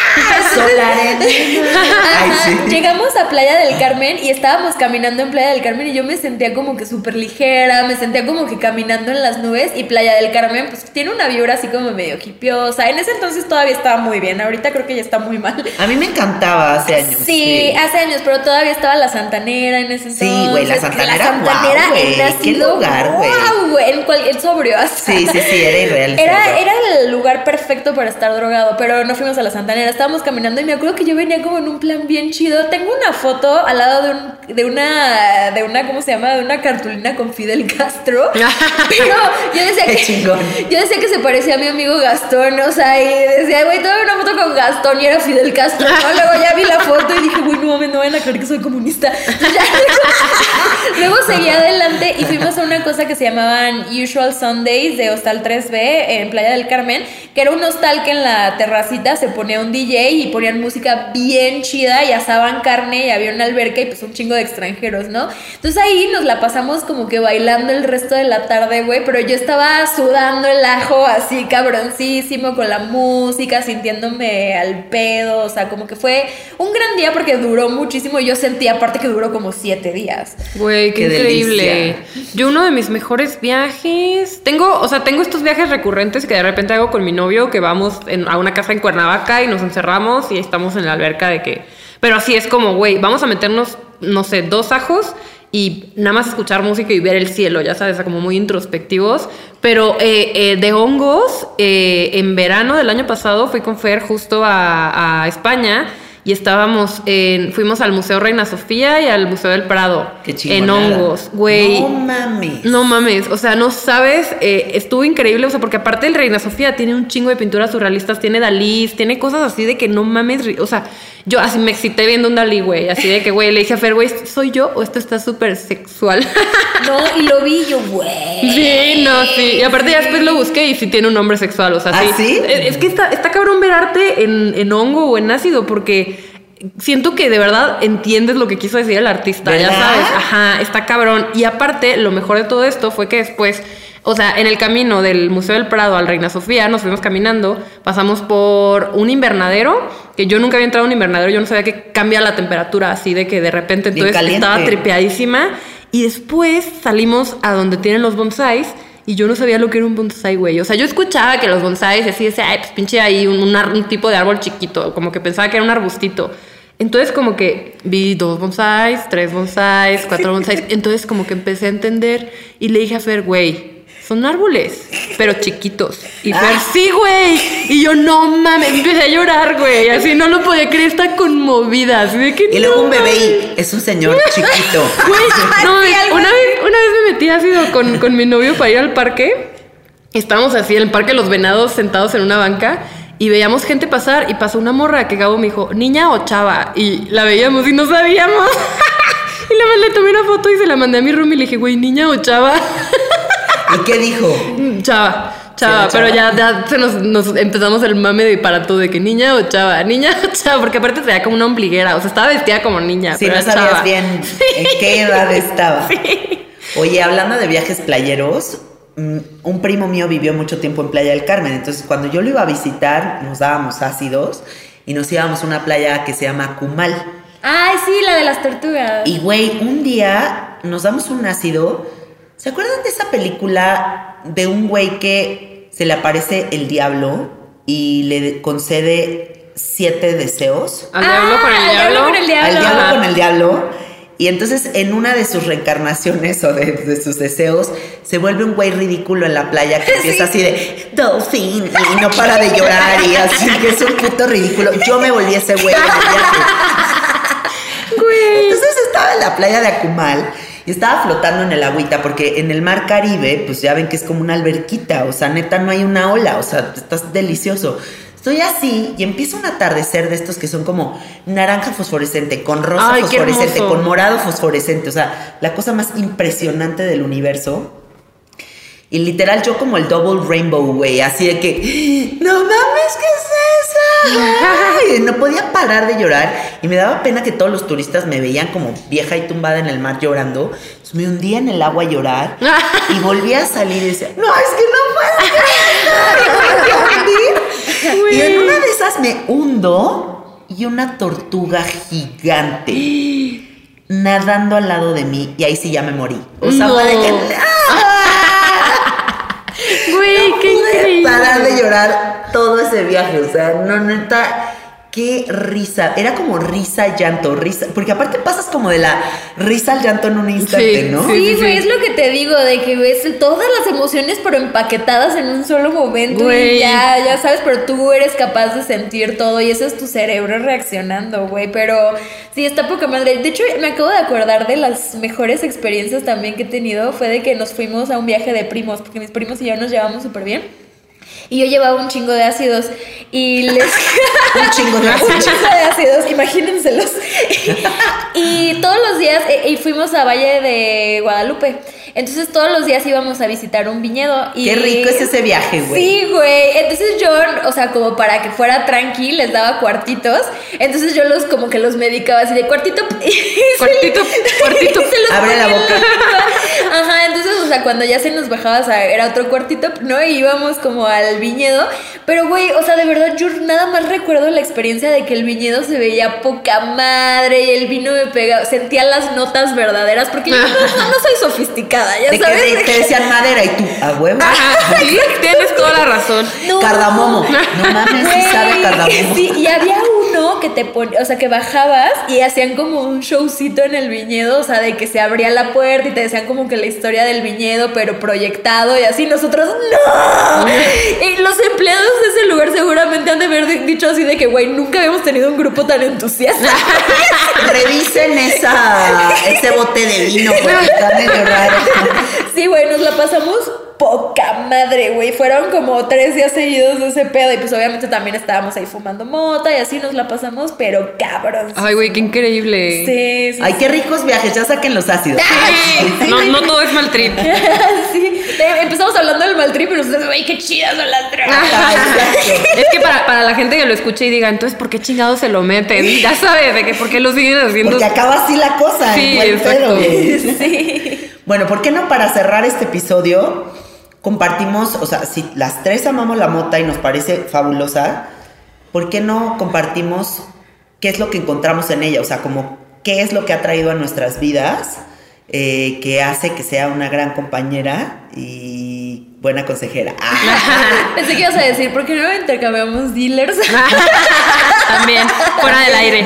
Ay, sí. Llegamos a Playa del Carmen y estábamos caminando en Playa del Carmen y yo me sentía como que súper ligera, me sentía como que caminando en las nubes y Playa del Carmen pues tiene una vibra así como medio hipiosa. En ese entonces todavía estaba muy bien, ahorita creo que ya está muy mal. A mí me encantaba hace años. Sí, hace años, pero todavía estaba la Santanera en ese entonces. Sí, güey, la Santanera, La Santanera güey, era qué lugar, güey. güey, en cual- el sobrio hasta. Sí, sí, sí, era irreal. Era, era el lugar perfecto para estar drogado, pero no fuimos a la Santanera, estábamos caminando y me acuerdo que yo venía como en un plan bien chido. Tengo una foto al lado de, un, de una, de una, ¿cómo se llama? De una cartulina con Fidel Castro. pero yo decía Qué que, chingón. yo decía que se parecía a mi amigo Gastón, o sea, y decía, güey, tuve una foto con Gastón y era Fidel Castro, ¿no? Luego ya vi la foto y dije, güey, no mames, no van a creer que soy comunista. Entonces ya- Luego seguí adelante y fuimos a una cosa que se llamaban Usual Sundays de Hostal 3B en Playa del Carmen, que era un hostal que en la terracita se ponía un DJ y ponían música bien chida y asaban carne y había una alberca y pues un chingo de extranjeros, ¿no? Entonces ahí nos la pasamos como que bailando el resto de la tarde, güey, pero yo estaba sudando el ajo así cabroncísimo con la música, sintiéndome al pedo, o sea, como que fue un gran día porque duró muchísimo y yo sentí aparte que duró como siete días. Güey, qué, Qué increíble. Yo uno de mis mejores viajes, tengo, o sea, tengo estos viajes recurrentes que de repente hago con mi novio, que vamos a una casa en Cuernavaca y nos encerramos y estamos en la alberca de que, pero así es como, güey, vamos a meternos, no sé, dos ajos y nada más escuchar música y ver el cielo, ya sabes, como muy introspectivos. Pero eh, eh, de hongos, eh, en verano del año pasado fui con Fer justo a España y estábamos en, fuimos al Museo Reina Sofía y al Museo del Prado. Qué en hongos, güey. No mames. No mames, o sea, no sabes, eh, estuvo increíble, o sea, porque aparte el Reina Sofía tiene un chingo de pinturas surrealistas, tiene Dalí, tiene cosas así de que no mames, o sea, yo así me excité viendo un Dalí, güey, así de que, güey, le dije a Fer, güey, ¿soy yo o esto está súper sexual? No, y lo vi yo, güey. sí, no, sí, y aparte ya después lo busqué y sí tiene un nombre sexual, o sea, ¿Ah, sí. sí? Es, es que está, está cabrón ver arte en, en hongo o en ácido, porque... Siento que de verdad entiendes lo que quiso decir el artista, ya sabes. Ajá, está cabrón. Y aparte, lo mejor de todo esto fue que después, o sea, en el camino del Museo del Prado al Reina Sofía, nos fuimos caminando, pasamos por un invernadero, que yo nunca había entrado a un invernadero, yo no sabía que cambia la temperatura así de que de repente entonces estaba tripeadísima. Y después salimos a donde tienen los bonsáis. Y yo no sabía lo que era un bonsai, güey. O sea, yo escuchaba que los bonsáis así decía, ay, pues pinche ahí un, un ar- un tipo de árbol chiquito. Como que pensaba que era un arbustito. Entonces como que vi dos bonsáis, tres bonsáis, cuatro bonsáis. Entonces como que empecé a entender y le dije a Fer, güey, son árboles, pero chiquitos. Y Fer, sí, güey. Y yo, no mames, empecé a llorar, güey. Así no lo podía creer, está conmovida. Así de que Y luego no un bebé y es un señor chiquito. Güey, no, Sí, una, vez, una vez me metí ácido con, con mi novio para ir al parque. Estábamos así en el parque Los Venados sentados en una banca y veíamos gente pasar y pasó una morra que Gabo me dijo, niña o chava. Y la veíamos y no sabíamos. y le tomé una foto y se la mandé a mi room y le dije, güey, niña o chava. ¿Y qué dijo? Mm, chava. Chava, Sí, pero chava. ya, ya se nos, nos empezamos el mame de para todo de que niña o chava, niña o chava, porque aparte traía como una ombliguera, o sea, estaba vestida como niña. Si pero no sabías chava. bien en qué edad estaba. Oye, hablando de viajes playeros, un primo mío vivió mucho tiempo en Playa del Carmen. Entonces, cuando yo lo iba a visitar, nos dábamos ácidos y nos íbamos a una playa que se llama Cumal. Ay, sí, la de las tortugas. Y güey, un día nos damos un ácido. ¿Se acuerdan de esa película de un güey que se le aparece el diablo y le concede siete deseos? Al diablo con el Ah, al diablo. con el diablo. Al diablo con el diablo. Y entonces en una de sus reencarnaciones o de, de sus deseos se vuelve un güey ridículo en la playa que empieza así de Dolphin y no para de llorar y así que es un puto ridículo. Yo me volví ese güey. Entonces estaba en la playa de Acumal y estaba flotando en el agüita porque en el mar Caribe, pues ya ven que es como una alberquita, o sea, neta no hay una ola, o sea, estás delicioso. Estoy así y empieza un atardecer de estos que son como naranja fosforescente, con rosa Ay, fosforescente, con morado fosforescente, o sea, la cosa más impresionante del universo. Y literal yo como el double rainbow, güey, así de que, no mames, ¿qué es eso? Ay, no podía parar de llorar y me daba pena que todos los turistas me veían como vieja y tumbada en el mar llorando. Entonces me hundía en el agua a llorar y volvía a salir y decía, no, es que no puedo llorar, me voy a hundir". Y en una de esas me hundo y una tortuga gigante. nadando al lado de mí y ahí sí ya me morí. O sea, No. fue de que. Güey, no qué pude increíble. parar de llorar todo ese viaje. O sea, no, neta. Qué risa. Era como risa, llanto, risa. Porque aparte pasas como de la risa al llanto en un instante, Sí, ¿no? sí. Sí, güey, es lo que te digo, de que ves todas las emociones pero empaquetadas en un solo momento Güey. y ya, ya sabes, pero tú eres capaz de sentir todo y eso es tu cerebro reaccionando, güey, pero sí, está poca madre. De hecho, me acabo de acordar de las mejores experiencias también que he tenido, fue de que nos fuimos a un viaje de primos, porque mis primos y yo nos llevamos súper bien. Y yo llevaba un chingo de ácidos y les... Un chingo de un chingo de ácidos, imagínenselos. y todos los días, eh, y fuimos a Valle de Guadalupe. Entonces todos los días íbamos a visitar un viñedo. Y, Qué rico es ese viaje, güey. Sí, güey. Entonces yo, o sea, como para que fuera tranqui, les daba cuartitos. Entonces yo los como que los medicaba así de cuartito. Cuartito, cuartito. se los Abre la boca. Ajá, entonces, o sea, cuando ya se nos bajaba, o sea, era otro cuartito, ¿no? Y íbamos como al viñedo. Pero, güey, o sea, de verdad, yo nada más recuerdo la experiencia de que el viñedo se veía poca madre y el vino me pegaba, sentía las notas verdaderas, porque yo no, no soy sofisticada, ya De que sabes. de- te decían madera y tú, a huevo. Ajá, sí, tienes toda la razón. No. Cardamomo. No mames, sí sabe cardamomo. sí, y había uno que te ponía, o sea, que bajabas y hacían como un showcito en el viñedo, o sea, de que se abría la puerta y te decían como que la historia del viñedo, pero proyectado y así. Nosotros, ¡no! Y los empleados de ese lugar seguramente han de haber di- dicho así de que, güey, nunca habíamos tenido un grupo tan entusiasta. Revisen esa, ese bote de vino porque está medio raro. Sí, güey, nos la pasamos poca madre, güey. Fueron como tres días seguidos de ese pedo y pues obviamente también estábamos ahí fumando mota y así nos la pasamos, pero cabrón. Ay, güey, qué increíble. Sí, sí, Ay, qué ricos viajes, ya saquen los ácidos. Sí, No, no todo es mal trip. sí. Eh, Empezamos hablando del mal trip y nosotros, güey, qué chidas son las drogas. Es que para, para la gente que lo escuche y diga, entonces, ¿por qué chingados se lo meten? Ya sabes, de que por qué lo siguen haciendo. Porque acaba así la cosa. Sí, exacto. pedo. Sí. Bueno, ¿por qué no para cerrar este episodio compartimos, o sea, si las tres amamos la mota y nos parece fabulosa, ¿por qué no compartimos qué es lo que encontramos en ella? O sea, como qué es lo que ha traído a nuestras vidas, eh, que hace que sea una gran compañera y buena consejera. Ah, Pensé que ibas a decir, ¿por qué no intercambiamos dealers? También, fuera del aire.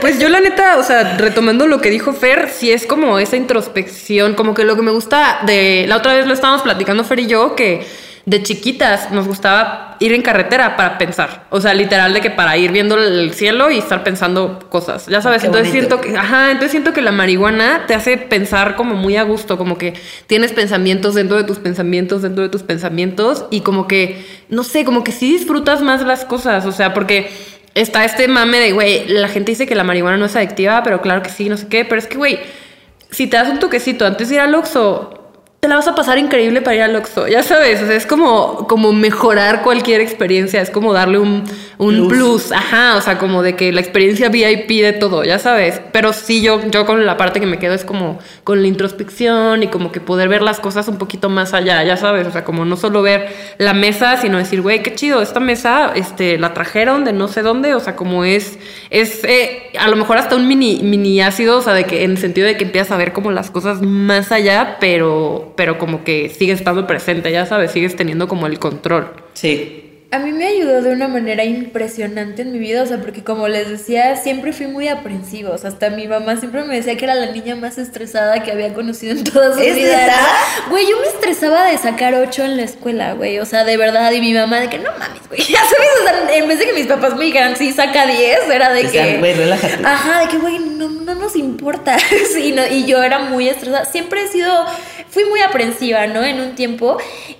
Pues yo la neta, o sea, retomando lo que dijo Fer, sí es como esa introspección, como que lo que me gusta de... La otra vez lo estábamos platicando Fer y yo, que de chiquitas nos gustaba ir en carretera para pensar. O sea, literal de que para ir viendo el cielo y estar pensando cosas, ya sabes. Qué entonces bonito. siento que, ajá, entonces siento que la marihuana te hace pensar como muy a gusto, como que tienes pensamientos dentro de tus pensamientos, dentro de tus pensamientos y como que, no sé, como que sí disfrutas más las cosas, o sea, porque está este mame de, güey, la gente dice que la marihuana no es adictiva, pero claro que sí, no sé qué, pero es que, güey, si te das un toquecito antes de ir al Oxxo, te la vas a pasar increíble para ir al Oxxo, ya sabes, o sea, es como, como mejorar cualquier experiencia, es como darle un, un Plus. ajá, o sea, como de que la experiencia VIP de todo, ya sabes, pero sí yo, yo con la parte que me quedo es como con la introspección y como que poder ver las cosas un poquito más allá, ya sabes, o sea, como no solo ver la mesa, sino decir, güey, qué chido, esta mesa, este, la trajeron de no sé dónde, o sea, como es, es eh, a lo mejor hasta un mini, mini ácido, o sea, de que en el sentido de que empiezas a ver como las cosas más allá, pero, pero como que sigues estando presente, ya sabes, sigues teniendo como el control. sí. A mí me ayudó de una manera impresionante en mi vida, o sea, porque como les decía, siempre fui muy aprensiva, o sea, hasta mi mamá siempre me decía que era la niña más estresada que había conocido en toda su ¿Es vida. Güey, yo me estresaba de sacar ocho en la escuela, güey, o sea, de verdad, y mi mamá de que no mames, güey, ya sabes, o sea, en vez de que mis papás me dijeran, sí, saca 10, era de Decían, que... güey, relájate. Ajá, de que, güey, no, no nos importa. sí, no, y yo era muy estresada. Siempre he sido, fui muy aprensiva, ¿no? En un tiempo.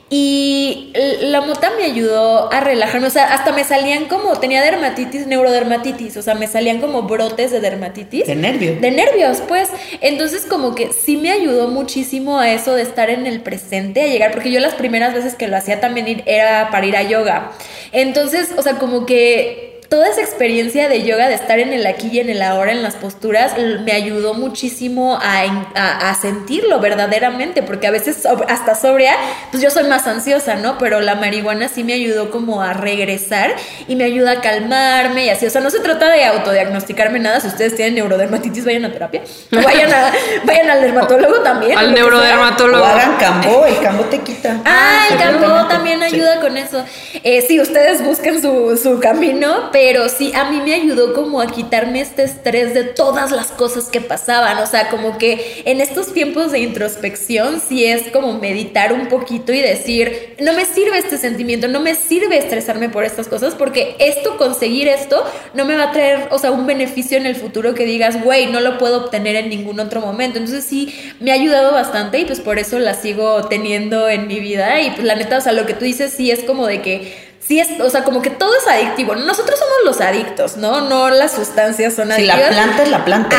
Y la mota me ayudó a relajarme. O sea, hasta me salían como, tenía dermatitis, neurodermatitis. O sea, me salían como brotes de dermatitis. De nervio. De nervios, pues. Entonces, como que sí me ayudó muchísimo a eso de estar en el presente, a llegar, porque yo las primeras veces que lo hacía también era para ir a yoga. Entonces, o sea, como que toda esa experiencia de yoga, de estar en el aquí y en el ahora, en las posturas, me ayudó muchísimo a, a, sentirlo verdaderamente, porque a veces hasta sobria, pues yo soy más ansiosa, ¿no? Pero la marihuana sí me ayudó como a regresar y me ayuda a calmarme y así. O sea, no se trata de autodiagnosticarme nada. Si ustedes tienen neurodermatitis, vayan a terapia. Vayan, a, vayan al dermatólogo también. Al neurodermatólogo. O hagan cambo, el cambo te quita. Ah, el cambo también ayuda con eso. Eh, sí, ustedes busquen su, su camino, pero sí, a mí me ayudó como a quitarme este estrés de todas las cosas que pasaban. O sea, como que en estos tiempos de introspección, sí es como meditar un poquito y decir, no me sirve este sentimiento, no me sirve estresarme por estas cosas, porque esto, conseguir esto, no me va a traer, o sea, un beneficio en el futuro que digas, güey, no lo puedo obtener en ningún otro momento. Entonces sí, me ha ayudado bastante y pues por eso la sigo teniendo en mi vida. Y pues la neta, o sea, lo que tú dices sí es como de que sí es, o sea, como que todo es adictivo. Nosotros somos los adictos, ¿no? No las sustancias son adictivas. Si la planta es la planta,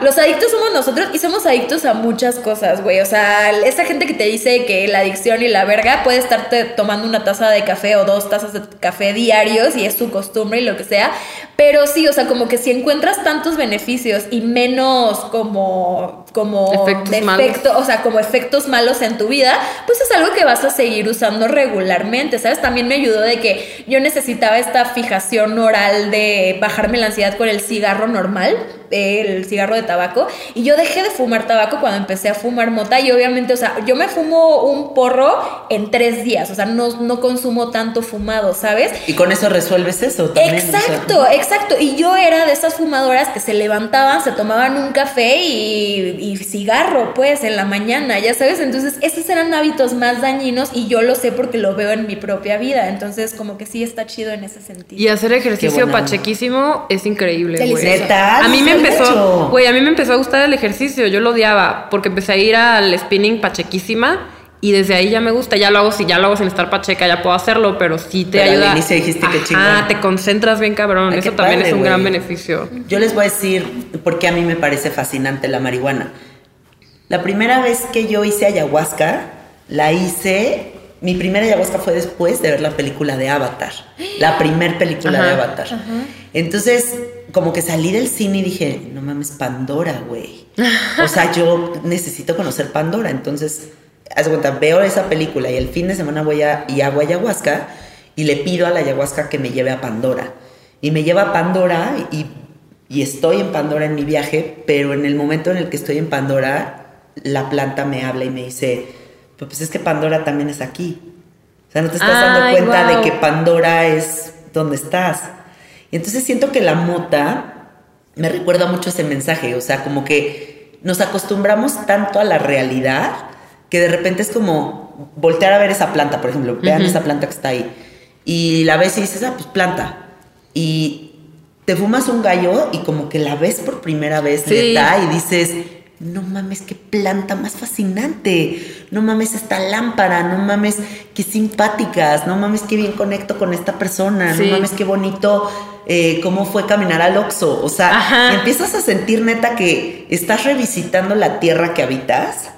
Los adictos somos nosotros y somos adictos a muchas cosas, güey. O sea, esa gente que te dice que la adicción y la verga puede estarte tomando una taza de café o dos tazas de café diarios y es su costumbre y lo que sea. Pero sí, o sea, como que si encuentras tantos beneficios y menos como como efectos o sea, como efectos malos en tu vida, pues es algo que vas a seguir usando regularmente, ¿sabes? También me ayudó de que yo necesitaba esta fijación oral de bajarme la ansiedad con el cigarro normal, el cigarro de tabaco, y yo dejé de fumar tabaco cuando empecé a fumar mota y obviamente, o sea, yo me fumo un porro en tres días, o sea, no, no consumo tanto fumado, ¿sabes? Y con eso resuelves eso también. Exacto, exacto, y yo era de esas fumadoras que se levantaban, se tomaban un café y y cigarro, pues, en la mañana, ya sabes. Entonces, esos eran hábitos más dañinos y yo lo sé porque lo veo en mi propia vida. Entonces, como que sí está chido en ese sentido. Y hacer ejercicio pachequísimo es increíble, güey. A mí me empezó, güey, a mí me empezó a gustar el ejercicio. Yo lo odiaba porque empecé a ir al spinning pachequísima. Y desde ahí ya me gusta, ya lo hago, si ya lo hago sin estar pacheca, ya puedo hacerlo, pero sí te ayuda. Al inicio dijiste que chingón. Ah, te concentras bien cabrón, eso también es un gran beneficio. Yo les voy a decir por qué a mí me parece fascinante la marihuana. La primera vez que yo hice ayahuasca, la hice, mi primera ayahuasca fue después de ver la película de Avatar, la primer película de Avatar. Entonces, como que salí del cine y dije, no mames, Pandora, güey. O sea, yo necesito conocer Pandora. Entonces, haz cuenta, veo esa película y el fin de semana voy a, y hago ayahuasca y le pido a la ayahuasca que me lleve a Pandora. Y me lleva a Pandora y, y estoy en Pandora en mi viaje, pero en el momento en el que estoy en Pandora, la planta me habla y me dice, pues es que Pandora también es aquí. O sea, no te estás dando cuenta de que Pandora es donde estás. Y entonces siento que la mota me recuerda mucho ese mensaje, o sea, como que nos acostumbramos tanto a la realidad que de repente es como voltear a ver esa planta, por ejemplo, vean esa planta que está ahí, y la ves y dices, ah, pues planta. Y te fumas un gallo y como que la ves por primera vez, sí. y dices, no mames, qué planta más fascinante, no mames esta lámpara, no mames qué simpáticas, no mames qué bien conecto con esta persona, no mames qué bonito eh, cómo fue caminar al Oxxo, o sea, empiezas a sentir neta que estás revisitando la tierra que habitas,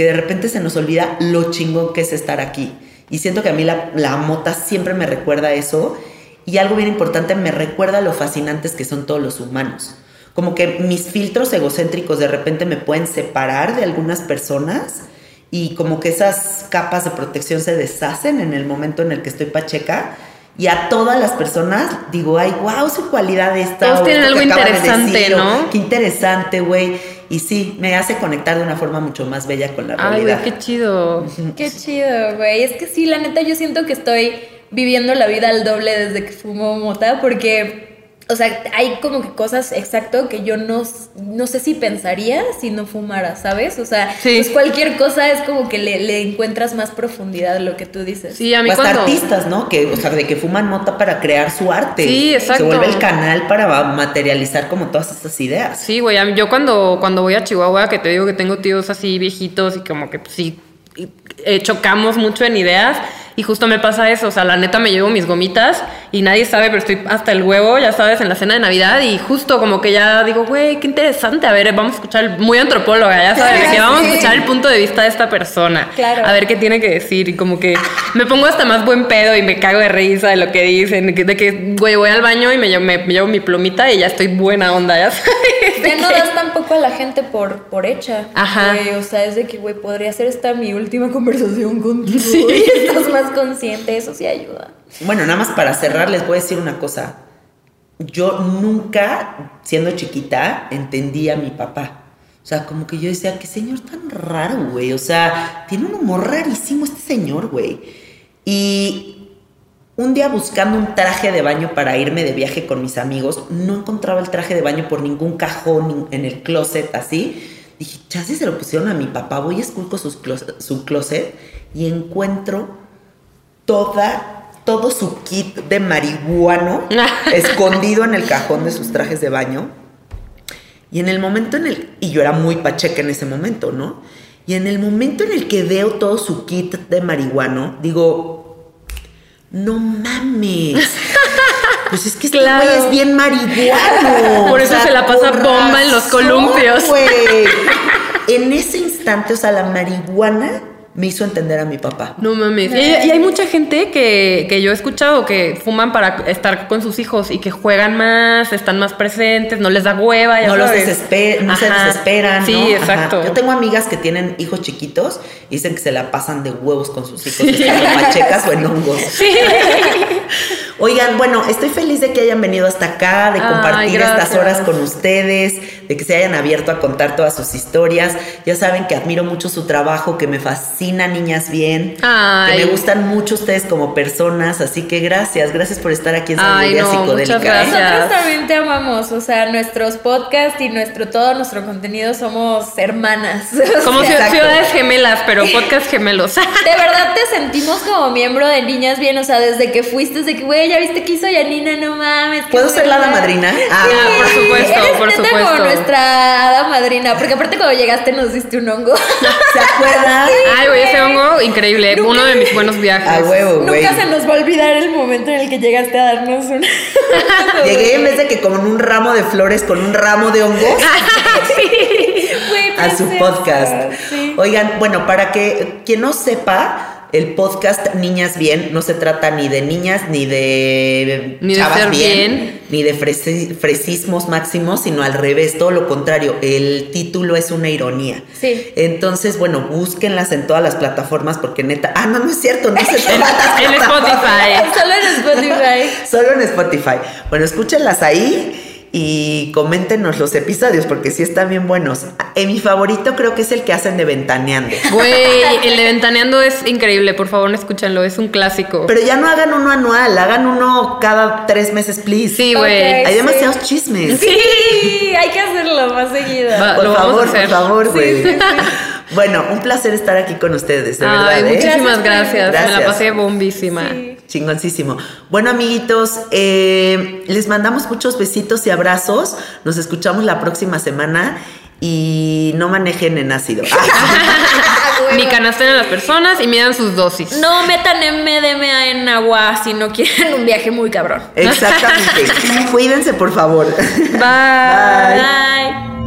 que de repente se nos olvida lo chingón que es estar aquí. Y siento que a mí la, la mota siempre me recuerda eso y algo bien importante, me recuerda lo fascinantes que son todos los humanos como que mis filtros egocéntricos de repente me pueden separar de algunas personas y como que esas capas de protección se deshacen en el momento en el que estoy pacheca. Y a todas las personas digo, ay, wow, su cualidad está. Todos tienen algo interesante, ¿no? Qué interesante, güey. Y sí, me hace conectar de una forma mucho más bella con la realidad. Ay, güey, qué chido. Qué chido, güey. Es que sí, la neta, yo siento que estoy viviendo la vida al doble desde que fumo mota, porque o sea, hay como que cosas exacto que yo no, no sé si pensaría si no fumara, ¿sabes? O sea, pues cualquier cosa es como que le, encuentras más profundidad a lo que tú dices. Sí, a mí o artistas, ¿no? Que, o sea, de que fuman mota para crear su arte. Sí, exacto. Se vuelve el canal para materializar como todas estas ideas. Sí, güey, yo cuando, cuando voy a Chihuahua, que te digo que tengo tíos así viejitos y como que pues, sí eh, chocamos mucho en ideas y justo me pasa eso, o sea, la neta me llevo mis gomitas y nadie sabe, pero estoy hasta el huevo, ya sabes, en la cena de Navidad y justo como que ya digo, güey, qué interesante, a ver, vamos a escuchar, muy antropóloga, ya sabes, que vamos a escuchar el punto de vista de esta persona, Claro. a ver qué tiene que decir y como que me pongo hasta más buen pedo y me cago de risa de lo que dicen, de que, güey, voy al baño y me llevo, me, me llevo mi plumita y ya estoy buena onda, ya sabes. Ya no das tampoco a la gente por, por hecha. Ajá. Güey, o sea, es de que, güey, podría ser esta mi última conversación contigo. Y estás más consciente, eso sí ayuda. Bueno, nada más para cerrar, les voy a decir una cosa. Yo nunca, siendo chiquita, entendí a mi papá. O sea, como que yo decía, qué señor tan raro, güey. O sea, tiene un humor rarísimo este señor, güey. Y un día buscando un traje de baño para irme de viaje con mis amigos, no encontraba el traje de baño por ningún cajón en el closet así. Dije, chance se lo pusieron a mi papá, voy a esculco sus closet- su closet y encuentro toda, todo su kit de marihuano escondido en el cajón de sus trajes de baño. Y en el momento en el... Y yo era muy pacheca en ese momento, ¿no? Y en el momento en el que veo todo su kit de marihuano, digo, no mames. Pues es que este Claro. güey es bien marihuano. Por O eso sea, se la pasa bomba en los columpios. En ese instante, o sea, la marihuana me hizo entender a mi papá. No mames. Y, y hay mucha gente que, que yo he escuchado que fuman para estar con sus hijos y que juegan más, están más presentes, no les da hueva. Ya no los desesper no se desesperan. Sí, ¿no? Ajá. exacto. Yo tengo amigas que tienen hijos chiquitos y dicen que se la pasan de huevos con sus hijos, estando pachecas o en hongos. Oigan, bueno, estoy feliz de que hayan venido hasta acá, de Ay, compartir estas gracias. horas con ustedes, de que se hayan abierto a contar todas sus historias. Ya saben que admiro mucho su trabajo, que me fascina Niñas Bien, Ay. que me gustan mucho ustedes como personas, así que gracias, gracias por estar aquí en Ay, Sabiduría no, Psicodélica. muchas gracias. ¿eh? Nosotros también te amamos, o sea, nuestros podcasts y nuestro todo nuestro contenido somos hermanas. O Como sea, ciu- ciudades gemelas, pero podcast gemelos. De verdad te sentimos como miembro de Niñas Bien, o sea, desde que fuiste, desde que, güey, ya viste que hizo Yanina, no mames. ¿Puedo ser la hada buena". madrina? Ah, por supuesto, Eres por neta supuesto. como nuestra hada madrina, porque aparte cuando llegaste nos diste un hongo. ¿Se acuerdan? Ay, güey, ese hongo increíble. Uno de mis buenos viajes. A huevo, güey. Nunca se nos va a olvidar el momento en el que llegaste a darnos un... Llegué en vez de que con un ramo de flores, con un ramo de hongos Güey, a su podcast. sí. Oigan, bueno, para que quien no sepa, el podcast Niñas Bien no se trata ni de niñas, ni de Ni de ser bien, bien. ni de fresi- fresismos máximos, sino al revés, todo lo contrario. El título es una ironía. Sí. Entonces, bueno, búsquenlas en todas las plataformas porque neta. Ah, no, no es cierto, no se En, en Spotify. Solo en Spotify. Solo en Spotify. Bueno, escúchenlas ahí y coméntenos los episodios porque sí están bien buenos. En mi favorito creo que es el que hacen de Ventaneando. Güey, el de Ventaneando es increíble. Por favor, escúchenlo. Es un clásico. Pero ya no hagan uno anual, hagan uno cada tres meses, please. Sí, güey. Hay sí. demasiados chismes. Sí, hay que hacerlo más seguido. Va. Por favor, por favor, güey. sí, sí. Bueno, un placer estar aquí con ustedes, de Ay, verdad. ¿eh? muchísimas Gracias, gracias. Me la pasé bombísima. Sí. Chingoncísimo. Bueno, amiguitos, eh, les mandamos muchos besitos y abrazos. Nos escuchamos la próxima semana y no manejen en ácido. Ni canasten a las personas y midan sus dosis. No metan MDMA en agua si no quieren un viaje muy cabrón. Exactamente. Cuídense, por favor. Bye. Bye. Bye.